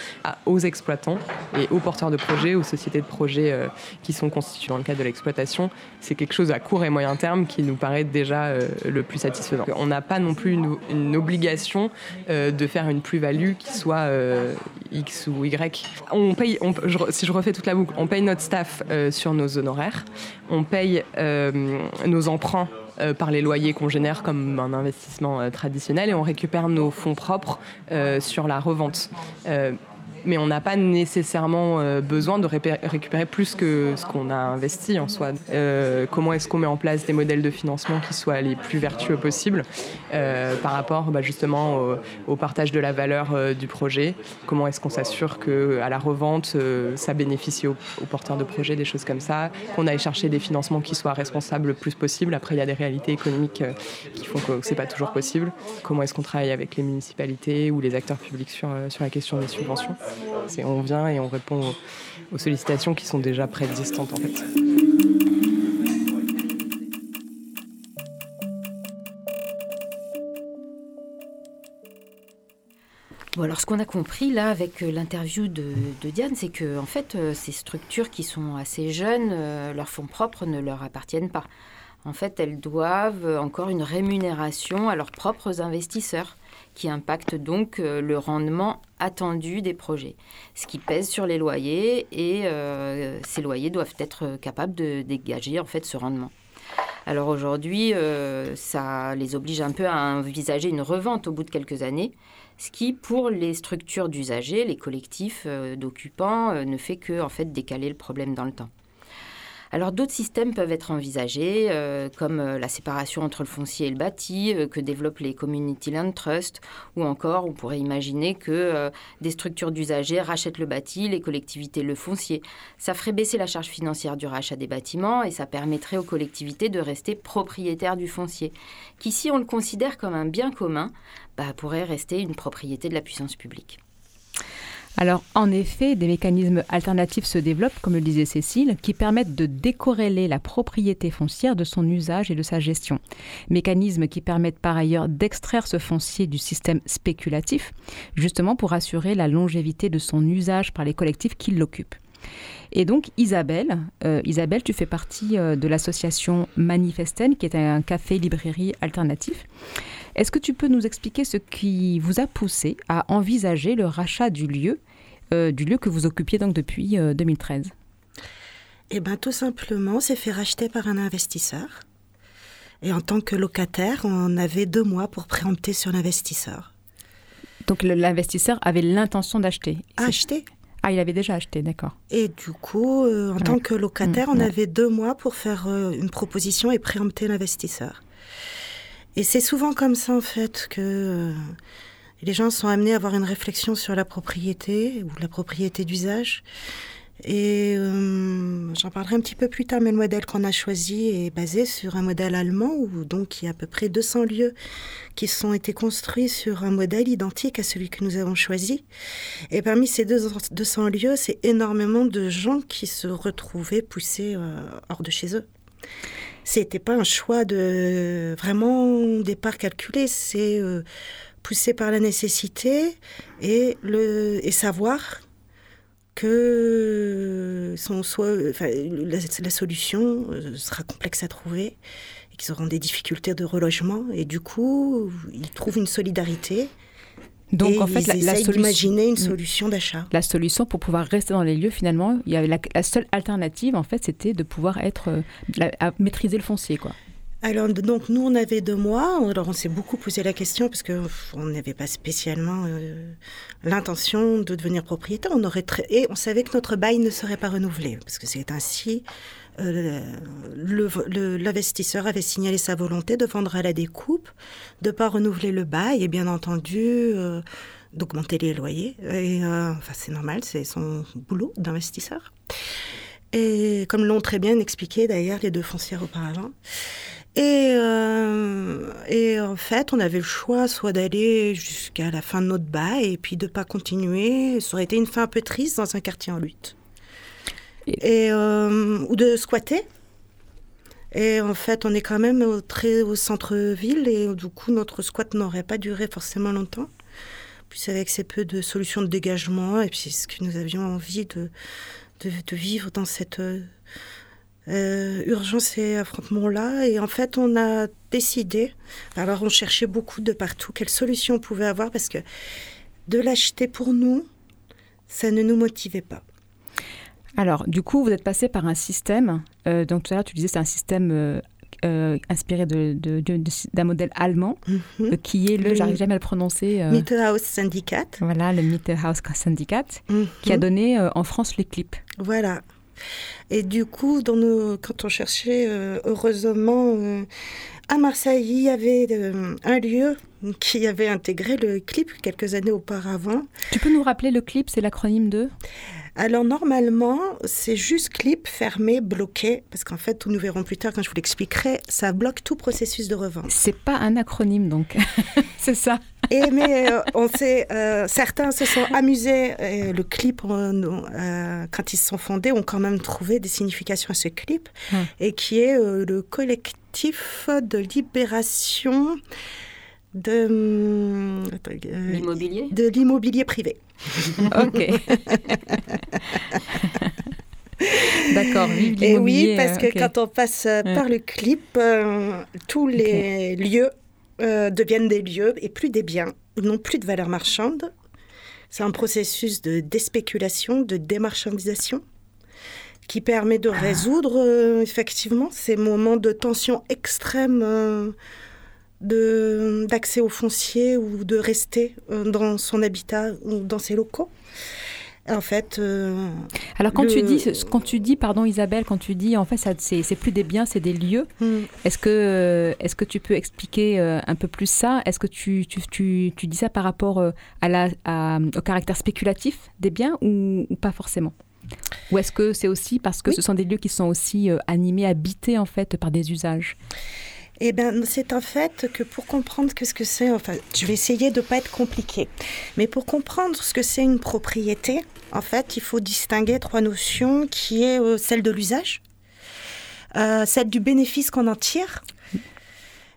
aux exploitants et aux porteurs de projets, aux sociétés de projets euh, qui sont constituées dans le cadre de l'exploitation. C'est quelque chose à court et moyen terme qui nous paraît déjà euh, le plus satisfaisant. On n'a pas non plus une, une obligation de faire une plus-value soit euh, X ou Y. On paye, si je refais toute la boucle, on paye notre staff euh, sur nos honoraires, on paye euh, nos emprunts par les loyers qu'on génère comme un investissement traditionnel et on récupère nos fonds propres sur la revente mais on n'a pas nécessairement euh, besoin de récupérer plus que ce qu'on a investi en soi. Euh, comment est-ce qu'on met en place des modèles de financement qui soient les plus vertueux possibles euh, par rapport bah, justement au, partage de la valeur du projet? Comment est-ce qu'on s'assure qu'à la revente, ça bénéficie aux, porteurs de projets, des choses comme ça? Qu'on aille chercher des financements qui soient responsables le plus possible. Après, il y a des réalités économiques qui font que c'est pas toujours possible. Comment est-ce qu'on travaille avec les municipalités ou les acteurs publics sur la question des subventions? On vient et on répond aux, sollicitations qui sont déjà préexistantes en fait. Bon, alors ce qu'on a compris là avec euh, l'interview de, Diane, c'est que en fait, euh, ces structures qui sont assez jeunes, euh, leurs fonds propres ne leur appartiennent pas. En fait, elles doivent encore une rémunération à leurs propres investisseurs qui impacte donc euh, le rendement attendu des projets, ce qui pèse sur les loyers et euh, ces loyers doivent être capables de dégager en fait ce rendement. Alors aujourd'hui, euh, ça les oblige un peu à envisager une revente au bout de quelques années, ce qui, pour les structures d'usagers, les collectifs d'occupants, ne fait que en fait décaler le problème dans le temps. Alors d'autres systèmes peuvent être envisagés, euh, comme euh, la séparation entre le foncier et le bâti, euh, que développent les Community Land Trust, ou encore on pourrait imaginer que des structures d'usagers rachètent le bâti, les collectivités le foncier. Ça ferait baisser la charge financière du rachat des bâtiments et ça permettrait aux collectivités de rester propriétaires du foncier, qui si on le considère comme un bien commun, bah, pourrait rester une propriété de la puissance publique. Alors, en effet, des mécanismes alternatifs se développent, comme le disait Cécile, qui permettent de décorréler la propriété foncière de son usage et de sa gestion. Mécanismes qui permettent par ailleurs d'extraire ce foncier du système spéculatif, justement pour assurer la longévité de son usage par les collectifs qui l'occupent. Et donc Isabelle, euh, Isabelle, tu fais partie euh, de l'association Manifesten, qui est un café-librairie alternatif. Est-ce que tu peux nous expliquer ce qui vous a poussé à envisager le rachat du lieu, euh, du lieu que vous occupiez donc depuis 2013 Eh bien, tout simplement, c'est fait racheter par un investisseur. Et en tant que locataire, on avait deux mois pour préempter sur l'investisseur. Donc l'investisseur avait l'intention d'acheter Acheter? Ah, il avait déjà acheté, d'accord. Et du coup, euh, en tant que locataire, on avait deux mois pour faire euh, une proposition et préempter l'investisseur. Et c'est souvent comme ça, en fait, que les gens sont amenés à avoir une réflexion sur la propriété ou la propriété d'usage. Et euh, j'en parlerai un petit peu plus tard, mais le modèle qu'on a choisi est basé sur un modèle allemand où donc il y a à peu près 200 lieux qui sont été construits sur un modèle identique à celui que nous avons choisi. Et parmi ces 200 lieux, c'est énormément de gens qui se retrouvaient poussés euh, hors de chez eux. C'était pas un choix de vraiment départ calculé, c'est euh, poussé par la nécessité et le et savoir que son soit, enfin, la, solution euh, sera complexe à trouver et qu'ils auront des difficultés de relogement et du coup ils trouvent une solidarité. Donc en fait, ils la, solution, une mm. solution d'achat. La solution pour pouvoir rester dans les lieux, finalement, il y avait la, seule alternative, en fait, c'était de pouvoir être euh, à maîtriser le foncier, quoi. Alors, donc, nous, on avait deux mois. Alors, on s'est beaucoup posé la question parce qu'on n'avait pas spécialement euh, l'intention de devenir propriétaire. On aurait Et on savait que notre bail ne serait pas renouvelé parce que c'est ainsi. Euh, l'investisseur avait signalé sa volonté de vendre à la découpe, de ne pas renouveler le bail et bien entendu euh, d'augmenter les loyers. Et, enfin, c'est normal, c'est son boulot d'investisseur. Et comme l'ont très bien expliqué d'ailleurs les deux foncières auparavant. Et, euh, et en fait, on avait le choix soit d'aller jusqu'à la fin de notre bail et puis de pas continuer. Ça aurait été une fin un peu triste dans un quartier en lutte. Et, euh, ou de squatter. Et en fait, on est quand même au, très au centre-ville et du coup, notre squat n'aurait pas duré forcément longtemps. Puis avec ces peu de solutions de dégagement et puis ce que nous avions envie de, de, de vivre dans cette euh, urgence et affrontement-là. Et en fait, on a décidé, alors on cherchait beaucoup de partout, quelle solution on pouvait avoir, parce que de l'acheter pour nous, ça ne nous motivait pas. Alors, du coup, vous êtes passé par un système, euh, donc tout à l'heure tu disais c'est un système euh, inspiré d'un de, modèle allemand, mhm. qui est le, j'arrive jamais à le prononcer. Mitterhaus Syndicat. Voilà, le Mitterhaus Syndicat, qui a mhm. donné en France les clips. Voilà. Et du coup, dans quand on cherchait, euh, heureusement, euh, à Marseille, il y avait euh, un lieu qui avait intégré le clip quelques années auparavant. Tu peux nous rappeler le clip, c'est l'acronyme de? Alors normalement, c'est juste clip fermé, bloqué, parce qu'en fait, nous verrons plus tard quand je vous l'expliquerai, ça bloque tout processus de revente. C'est pas un acronyme donc, [LAUGHS] c'est ça. Et mais euh, on sait, euh, certains se sont amusés. le clip, euh, quand ils se sont fondés, ont quand même trouvé des significations à ce clip, hum. et qui est le collectif de libération de l'immobilier? de l'immobilier privé. [LAUGHS] ok. [LAUGHS] D'accord, Et oui, parce que quand on passe par le clip, tous les lieux euh, deviennent des lieux et plus des biens, n'ont plus de valeur marchande. C'est un processus de déspéculation, de démarchandisation qui permet de résoudre euh, effectivement ces moments de tension extrême euh, d'accès au foncier ou de rester dans son habitat ou dans ses locaux. En fait. Euh, Alors quand tu dis, quand tu dis, pardon Isabelle, quand tu dis en fait c'est plus des biens, c'est des lieux. Hmm. Est-ce que est-ce que tu peux expliquer euh, un peu plus ça? Est-ce que tu, tu, tu, tu, dis ça par rapport euh, à la, au caractère spéculatif des biens ou, pas forcément? Ou est-ce que c'est aussi parce que ce sont des lieux qui sont aussi animés, habités en fait par des usages? Eh bien, c'est un fait que pour comprendre ce que c'est, enfin, je vais essayer de ne pas être compliqué, mais pour comprendre ce que c'est une propriété, en fait, il faut distinguer trois notions qui est euh, celle de l'usage, euh, celle du bénéfice qu'on en tire,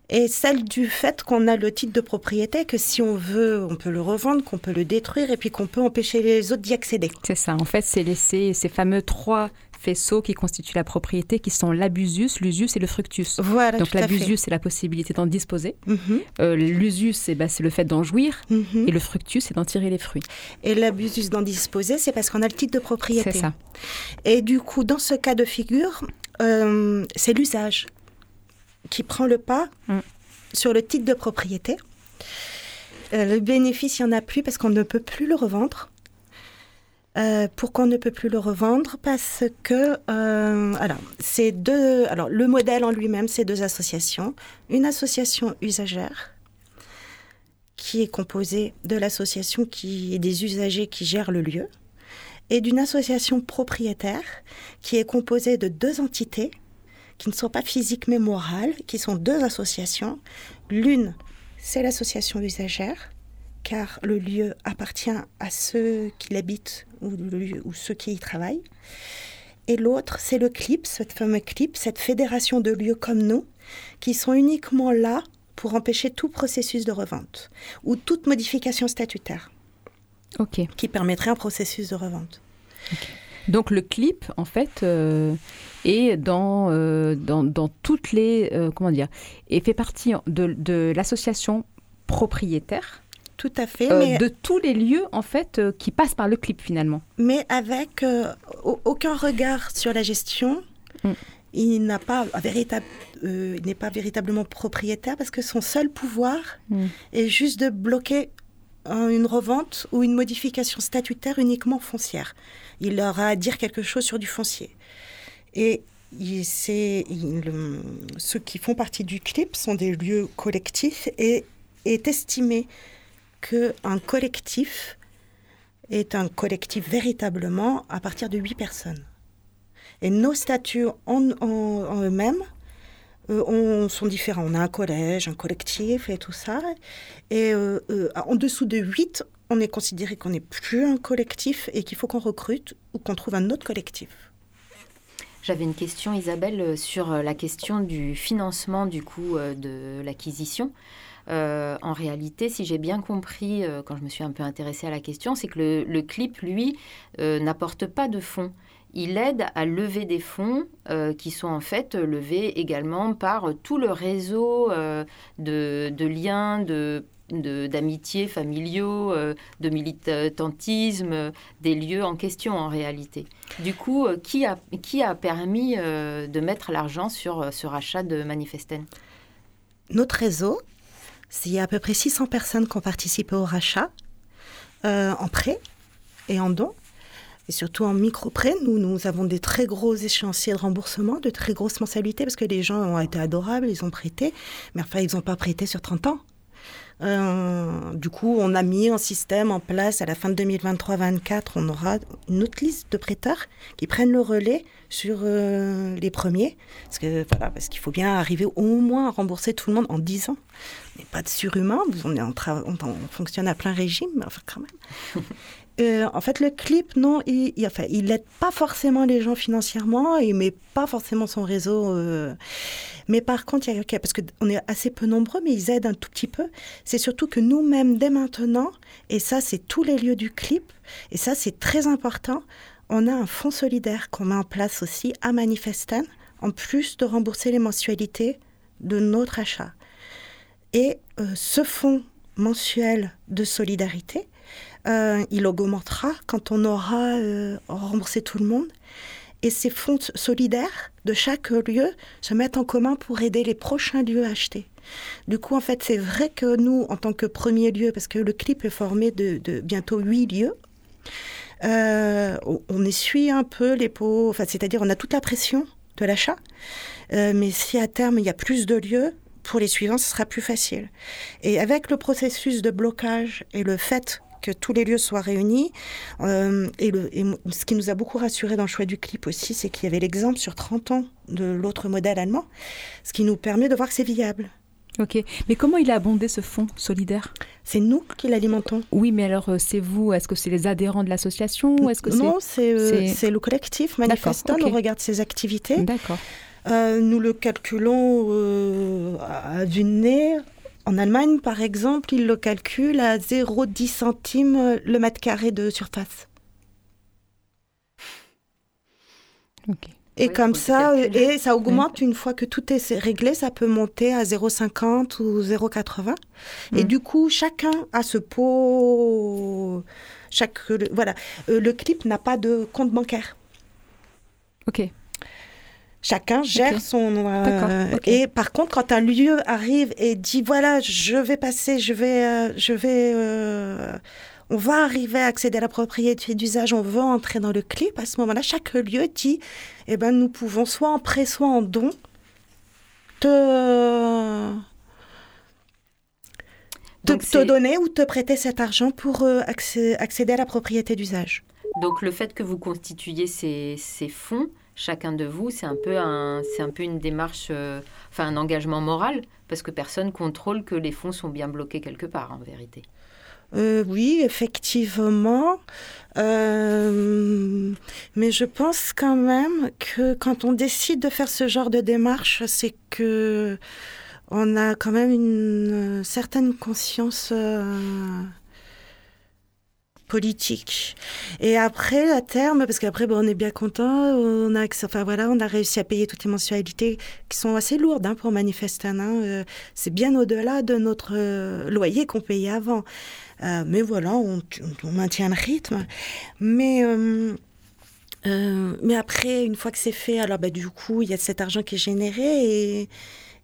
et celle du fait qu'on a le titre de propriété, que si on veut, on peut le revendre, qu'on peut le détruire et puis qu'on peut empêcher les autres d'y accéder. C'est ça, en fait, c'est laisser ces fameux trois faisceaux qui constituent la propriété, qui sont l'abusus, l'usus et le fructus. Voilà, Donc l'abusus, c'est la possibilité d'en disposer. Mhm. Euh, l'usus, bah, c'est le fait d'en jouir. Mhm. Et le fructus, c'est d'en tirer les fruits. Et l'abusus d'en disposer, c'est parce qu'on a le titre de propriété. C'est ça. Et du coup, dans ce cas de figure, euh, c'est l'usage qui prend le pas mm. sur le titre de propriété. Euh, le bénéfice, il n'y en a plus parce qu'on ne peut plus le revendre. Euh, pourquoi on ne peut plus le revendre? Parce que, euh, alors, c'est deux. Le modèle en lui-même, c'est deux associations. Une association usagère qui est composée de l'association qui des usagers qui gèrent le lieu et d'une association propriétaire qui est composée de deux entités qui ne sont pas physiques mais morales, qui sont deux associations. L'une, c'est l'association usagère, car le lieu appartient à ceux qui l'habitent ou, ou ceux qui y travaillent. Et l'autre, c'est le CLIP, cette fameuse CLIP, cette fédération de lieux comme nous, qui sont uniquement là pour empêcher tout processus de revente ou toute modification statutaire qui permettrait un processus de revente. Donc le clip, en fait, euh, est dans, euh, dans, dans toutes les... euh, comment dire Et fait partie de, de l'association propriétaire Tout à fait, euh, mais, de tous les lieux, en fait, euh, qui passent par le clip, finalement. mais avec euh, au- aucun regard sur la gestion. Mm. Il n'a pas véritable, il n'est pas véritablement propriétaire parce que son seul pouvoir Mm. est juste de bloquer une revente ou une modification statutaire uniquement foncière. Il aura à dire quelque chose sur du foncier. Et il- c'est, il, ceux qui font partie du CLIP sont des lieux collectifs et est estimé qu'un collectif est un collectif véritablement à partir de huit personnes. Et nos statuts en, eux-mêmes euh, on- sont différents. On a un collège, un collectif et tout ça. Et euh, euh, en dessous de 8, on est considéré qu'on n'est plus un collectif et qu'il faut qu'on recrute ou qu'on trouve un autre collectif. J'avais une question, Isabelle, sur la question du financement du coût de l'acquisition. Euh, en réalité, si j'ai bien compris, euh, quand je me suis un peu intéressée à la question, c'est que le, CLIP, lui, euh, n'apporte pas de fonds. Il aide à lever des fonds qui sont en fait levés également par tout le réseau de, liens, de d'amitiés familiaux, de militantisme, des lieux en question en réalité. Du coup, qui, a, qui a permis de mettre l'argent sur ce rachat de Manifesten? Notre réseau, il y a à peu près 600 personnes qui ont participé au rachat euh, en prêt et en don. Et surtout en micro-prêt, nous, nous avons des très gros échéanciers de remboursement, de très grosses mensualités, parce que les gens ont été adorables, ils ont prêté, mais enfin, ils n'ont pas prêté sur 30 ans. Euh, du coup, on a mis un système en place à la fin de 2023-2024. On aura une autre liste de prêteurs qui prennent le relais sur euh, les premiers. Parce que voilà, parce qu'il faut bien arriver au moins à rembourser tout le monde en 10 ans. On n'est pas de surhumain, on, on, on fonctionne à plein régime, enfin quand même. [LAUGHS] Euh, en fait, le clip, non, il, il, il aide pas forcément les gens financièrement, il met pas forcément son réseau. euh, mais par contre, il y a, parce qu'on est assez peu nombreux, mais ils aident un tout petit peu. C'est surtout que nous-mêmes, dès maintenant, et ça, c'est tous les lieux du clip, et ça, c'est très important, on a un fonds solidaire qu'on met en place aussi à Manifestan, en plus de rembourser les mensualités de notre achat. Et euh, ce fonds mensuel de solidarité, euh, il augmentera quand on aura euh, remboursé tout le monde. Et ces fonds solidaires de chaque lieu se mettent en commun pour aider les prochains lieux à acheter. Du coup, en fait, c'est vrai que nous, en tant que premier lieu, parce que le clip est formé de, bientôt huit lieux, euh, on, essuie un peu les pots, enfin, c'est-à-dire on a toute la pression de l'achat, mais si à terme il y a plus de lieux, pour les suivants, ce sera plus facile. Et avec le processus de blocage et le fait que tous les lieux soient réunis, euh, et, le, et m- ce qui nous a beaucoup rassuré dans le choix du clip aussi, c'est qu'il y avait l'exemple sur 30 ans de l'autre modèle allemand, ce qui nous permet de voir que c'est viable. Ok. Mais comment il a abondé ce fonds solidaire? C'est nous qui l'alimentons. Oui, mais alors euh, c'est vous Est-ce que c'est les adhérents de l'association ou est-ce que non, c'est euh, c'est- le collectif manifestant, ok. on regarde ses activités. D'accord. Euh, nous le calculons à de nez. En Allemagne, par exemple, ils le calculent à 0,10 centimes le mètre carré de surface. Et Oui, comme ça, euh, et ça augmente une fois que tout est réglé, ça peut monter à 0,50 ou 0,80. Et Mm. du coup, chacun a ce pot. Chaque, le- voilà. Euh, le clip n'a pas de compte bancaire. Ok. Chacun gère son. euh. Et par contre, quand un lieu arrive et dit voilà, je vais passer, je vais, euh, je vais, euh, on va arriver à accéder à la propriété d'usage, on veut entrer dans le clip. À ce moment-là, chaque lieu dit eh ben, nous pouvons soit en prêt, soit en don te te, donner ou te prêter cet argent pour euh, accéder à la propriété d'usage. Donc le fait que vous constituiez ces, ces fonds, chacun de vous, c'est un peu un, c'est un peu une démarche, euh, enfin un engagement moral, parce que personne contrôle que les fonds sont bien bloqués quelque part, en vérité. Euh, oui, effectivement. Euh, mais je pense quand même que quand on décide de faire ce genre de démarche, c'est que on a quand même une certaine conscience politique. Et après, à terme, parce qu'après, bon, on est bien content, on a, enfin voilà, on a réussi à payer toutes les mensualités qui sont assez lourdes hein, pour Manifestan. Hein. Euh, c'est bien au-delà de notre euh, loyer qu'on payait avant. Euh, mais voilà, on, on, maintient le rythme. Mais mais après, une fois que c'est fait, alors bah, du coup, il y a cet argent qui est généré et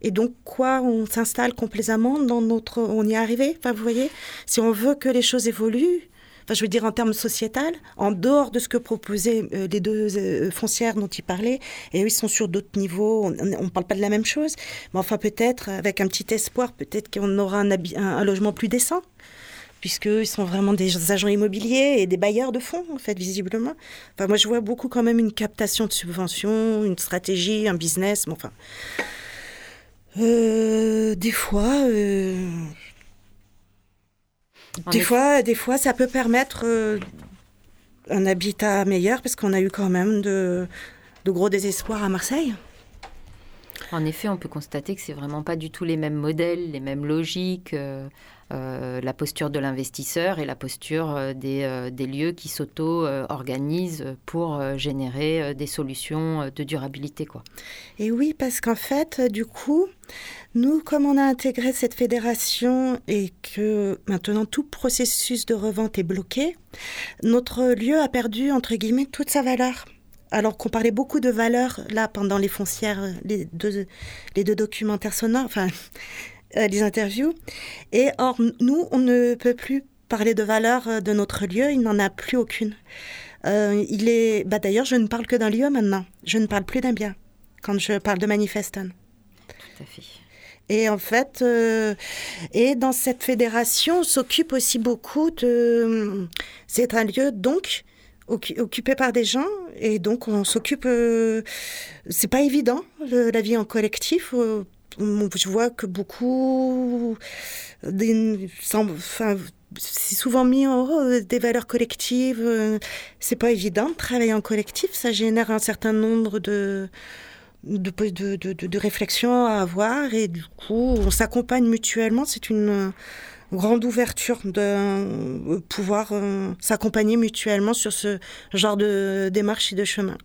et donc, quoi, on s'installe complaisamment dans notre. On y est arrivé, enfin, vous voyez? Si on veut que les choses évoluent, enfin, je veux dire en termes sociétal, en dehors de ce que proposaient euh, les deux euh, foncières dont ils parlaient, et eux, ils sont sur d'autres niveaux, on ne parle pas de la même chose, mais enfin, peut-être, avec un petit espoir, peut-être qu'on aura un, un, logement plus décent puisqu'ils sont vraiment des agents immobiliers et des bailleurs de fonds, en fait, visiblement. Enfin, moi, je vois beaucoup quand même une captation de subventions, une stratégie, un business, mais enfin... Euh, des fois, des fois, des fois, ça peut permettre euh, un habitat meilleur parce qu'on a eu quand même de, de gros désespoirs à Marseille. En effet, on peut constater que c'est vraiment pas du tout les mêmes modèles, les mêmes logiques. Euh, euh, la posture de l'investisseur et la posture euh, euh, des, lieux qui s'auto-organisent pour générer des solutions de durabilité. Quoi. Et oui, parce qu'en fait, du coup, nous, comme on a intégré cette fédération et que maintenant tout processus de revente est bloqué, notre lieu a perdu, entre guillemets, toute sa valeur alors qu'on parlait beaucoup de valeur là pendant les foncières, les deux, les deux documentaires sonores, enfin [LAUGHS] euh, les interviews. Et or, nous, on ne peut plus parler de valeur euh, de notre lieu, il n'en a plus aucune. Euh, il est, bah d'ailleurs, je ne parle que d'un lieu maintenant. Je ne parle plus d'un bien quand je parle de Manifestan. Tout à fait. Et en fait, et dans cette fédération, on s'occupe aussi beaucoup de. C'est un lieu donc occupé par des gens et donc on s'occupe. c'est pas évident la vie en collectif je vois que beaucoup, enfin, c'est souvent mis en haut euh, des valeurs collectives. Euh, c'est pas évident de travailler en collectif. Ça génère un certain nombre de, de, de, de réflexions à avoir et du coup, on s'accompagne mutuellement. C'est une grande ouverture de euh, pouvoir s'accompagner mutuellement sur ce genre de démarche et de chemin.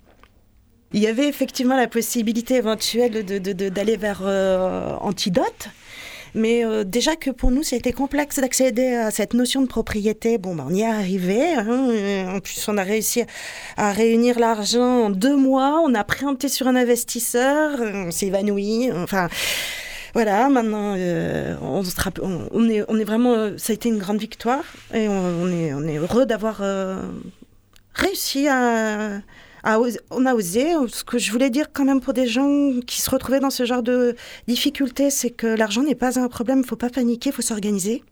Il y avait effectivement la possibilité éventuelle d'aller de, vers euh, Antidote. Mais euh, déjà que pour nous, c'était complexe d'accéder à cette notion de propriété. Bon, ben, on y est arrivé. Hein. En plus, on a réussi à réunir l'argent en deux mois. On a préempté sur un investisseur. On s'est évanoui. Enfin, voilà, maintenant, euh, on, est, vraiment. Ça a été une grande victoire. Et on, est, heureux d'avoir réussi à on a osé. Ce que je voulais dire quand même pour des gens qui se retrouvaient dans ce genre de difficultés, c'est que l'argent n'est pas un problème, il ne faut pas paniquer, il faut s'organiser.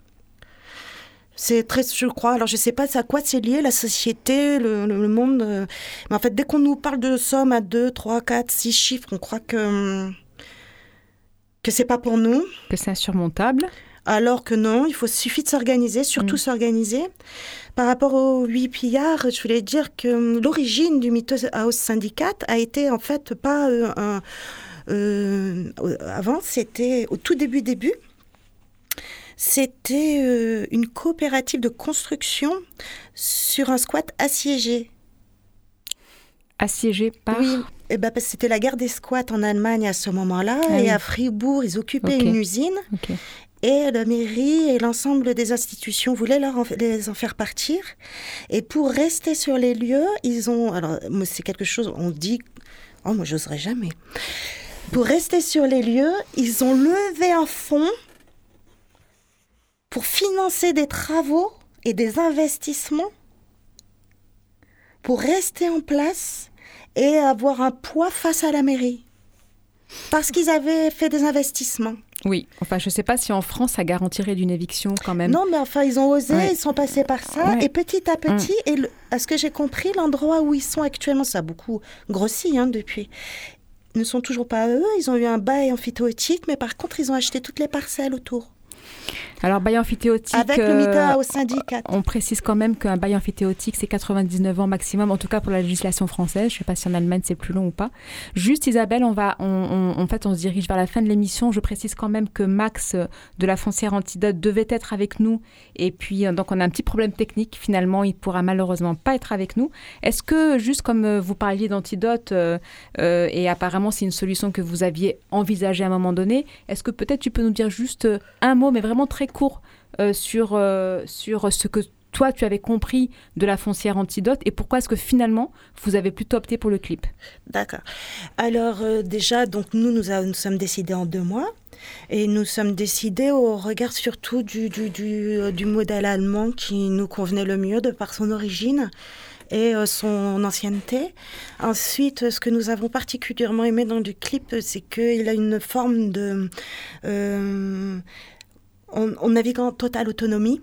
C'est très, je crois, alors je ne sais pas à quoi c'est lié, la société, le, monde. Euh, mais en fait, dès qu'on nous parle de sommes à 2, 3, 4, 6 chiffres, on croit que, que c'est pas pour nous. Que c'est insurmontable. Alors que non, il faut suffit de s'organiser, surtout mm. s'organiser. Par rapport aux huit pillards, je voulais dire que hum, l'origine du Mythos House Syndicate a été en fait pas euh, un, euh, avant, c'était au tout début début, c'était euh, une coopérative de construction sur un squat assiégé. Assiégé par Oui, eh ben, c'était la guerre des squats en Allemagne à ce moment-là. Ah et à Fribourg, ils occupaient une usine. Et la mairie et l'ensemble des institutions voulaient leur les en faire partir. Et pour rester sur les lieux, ils ont. Alors, c'est quelque chose, on dit. Oh, moi, j'oserais jamais. Pour rester sur les lieux, ils ont levé un fonds pour financer des travaux et des investissements pour rester en place et avoir un poids face à la mairie. Parce qu'ils avaient fait des investissements. Oui, enfin, je ne sais pas si en France, ça garantirait d'une éviction quand même. Non, mais enfin, ils ont osé, ils sont passés par ça. Et petit à petit, mm. et à ce que j'ai compris, l'endroit où ils sont actuellement, ça a beaucoup grossi hein, depuis ne sont toujours pas eux. Ils ont eu un bail amphithéotique, mais par contre, ils ont acheté toutes les parcelles autour. Alors, bail amphithéotique. Avec le MITA au syndicat. On précise quand même qu'un bail amphithéotique, c'est 99 ans maximum, en tout cas pour la législation française. Je ne sais pas si en Allemagne c'est plus long ou pas. Juste, Isabelle, on va, on, en fait, on se dirige vers la fin de l'émission. Je précise quand même que Max euh, de la foncière Antidote devait être avec nous. Et puis, euh, donc, on a un petit problème technique. Finalement, il pourra malheureusement pas être avec nous. Est-ce que, juste comme euh, vous parliez d'Antidote, et apparemment c'est une solution que vous aviez envisagée à un moment donné, est-ce que peut-être tu peux nous dire juste un mot, mais vraiment très euh, sur, euh, sur ce que toi tu avais compris de la foncière antidote et pourquoi est-ce que finalement vous avez plutôt opté pour le clip? D'accord. Alors euh, déjà, donc nous, nous, sommes décidés en deux mois et nous sommes décidés au regard surtout du, du, du, du modèle allemand qui nous convenait le mieux de par son origine et son ancienneté. Ensuite, ce que nous avons particulièrement aimé dans du clip, c'est qu'il a une forme de on, navigue en totale autonomie.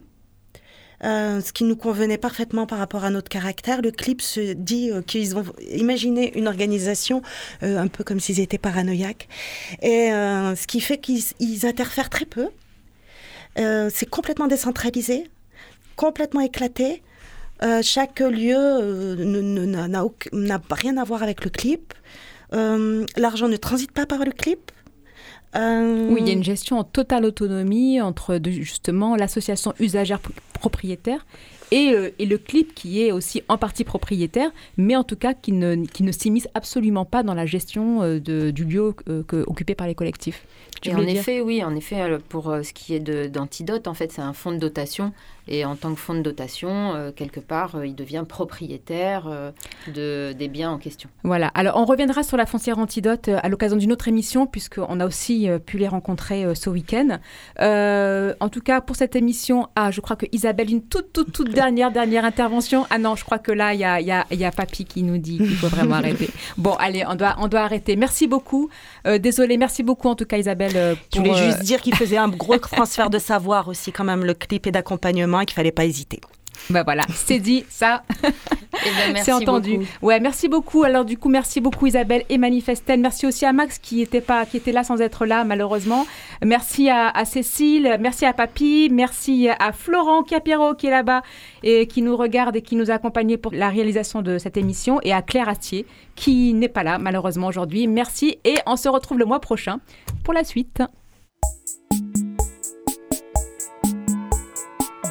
Euh, ce qui nous convenait parfaitement par rapport à notre caractère. Le clip se dit euh, qu'ils ont imaginé une organisation euh, un peu comme s'ils étaient paranoïaques. Et ce qui fait qu'ils interfèrent très peu. c'est complètement décentralisé, complètement éclaté. chaque lieu n'a rien à voir avec le clip. L'argent ne transite pas par le clip. Euh, oui, il y a une gestion en totale autonomie entre justement l'association usagère propriétaire euh, et, le clip qui est aussi en partie propriétaire, mais en tout cas qui ne, qui ne s'immisce absolument pas dans la gestion euh, de, du lieu occupé par les collectifs. et en effet, oui, en effet, pour ce qui est d'antidote, en fait, c'est un fonds de dotation et en tant que fonds de dotation, euh, quelque part, euh, il devient propriétaire euh, de, des biens en question. Voilà. Alors, on reviendra sur la foncière antidote à l'occasion d'une autre émission, puisqu'on a aussi pu les rencontrer ce week-end. en tout cas, pour cette émission, ah, je crois que Isabelle, une toute, toute, toute dernière, dernière intervention. Ah non, je crois que là, il y a, y, a, y a Papy qui nous dit qu'il faut vraiment arrêter. Bon, allez, on doit, on doit arrêter. Merci beaucoup. désolé, merci beaucoup en tout cas, Isabelle. Pour, je voulais juste dire qu'il faisait un gros transfert de savoir aussi, quand même, le clip et d'accompagnement et qu'il fallait pas hésiter. Ben voilà, c'est dit, ça, eh ben, [LAUGHS] c'est entendu. Ouais, merci beaucoup. Alors du coup, merci beaucoup Isabelle et Manifestel. Merci aussi à Max qui était pas, qui était là sans être là malheureusement. Merci à, Cécile, merci à Papy, merci à Florent Capiro qui est là-bas et qui nous regarde et qui nous a accompagnés pour la réalisation de cette émission et à Claire Astier qui n'est pas là malheureusement aujourd'hui. Merci et on se retrouve le mois prochain pour la suite.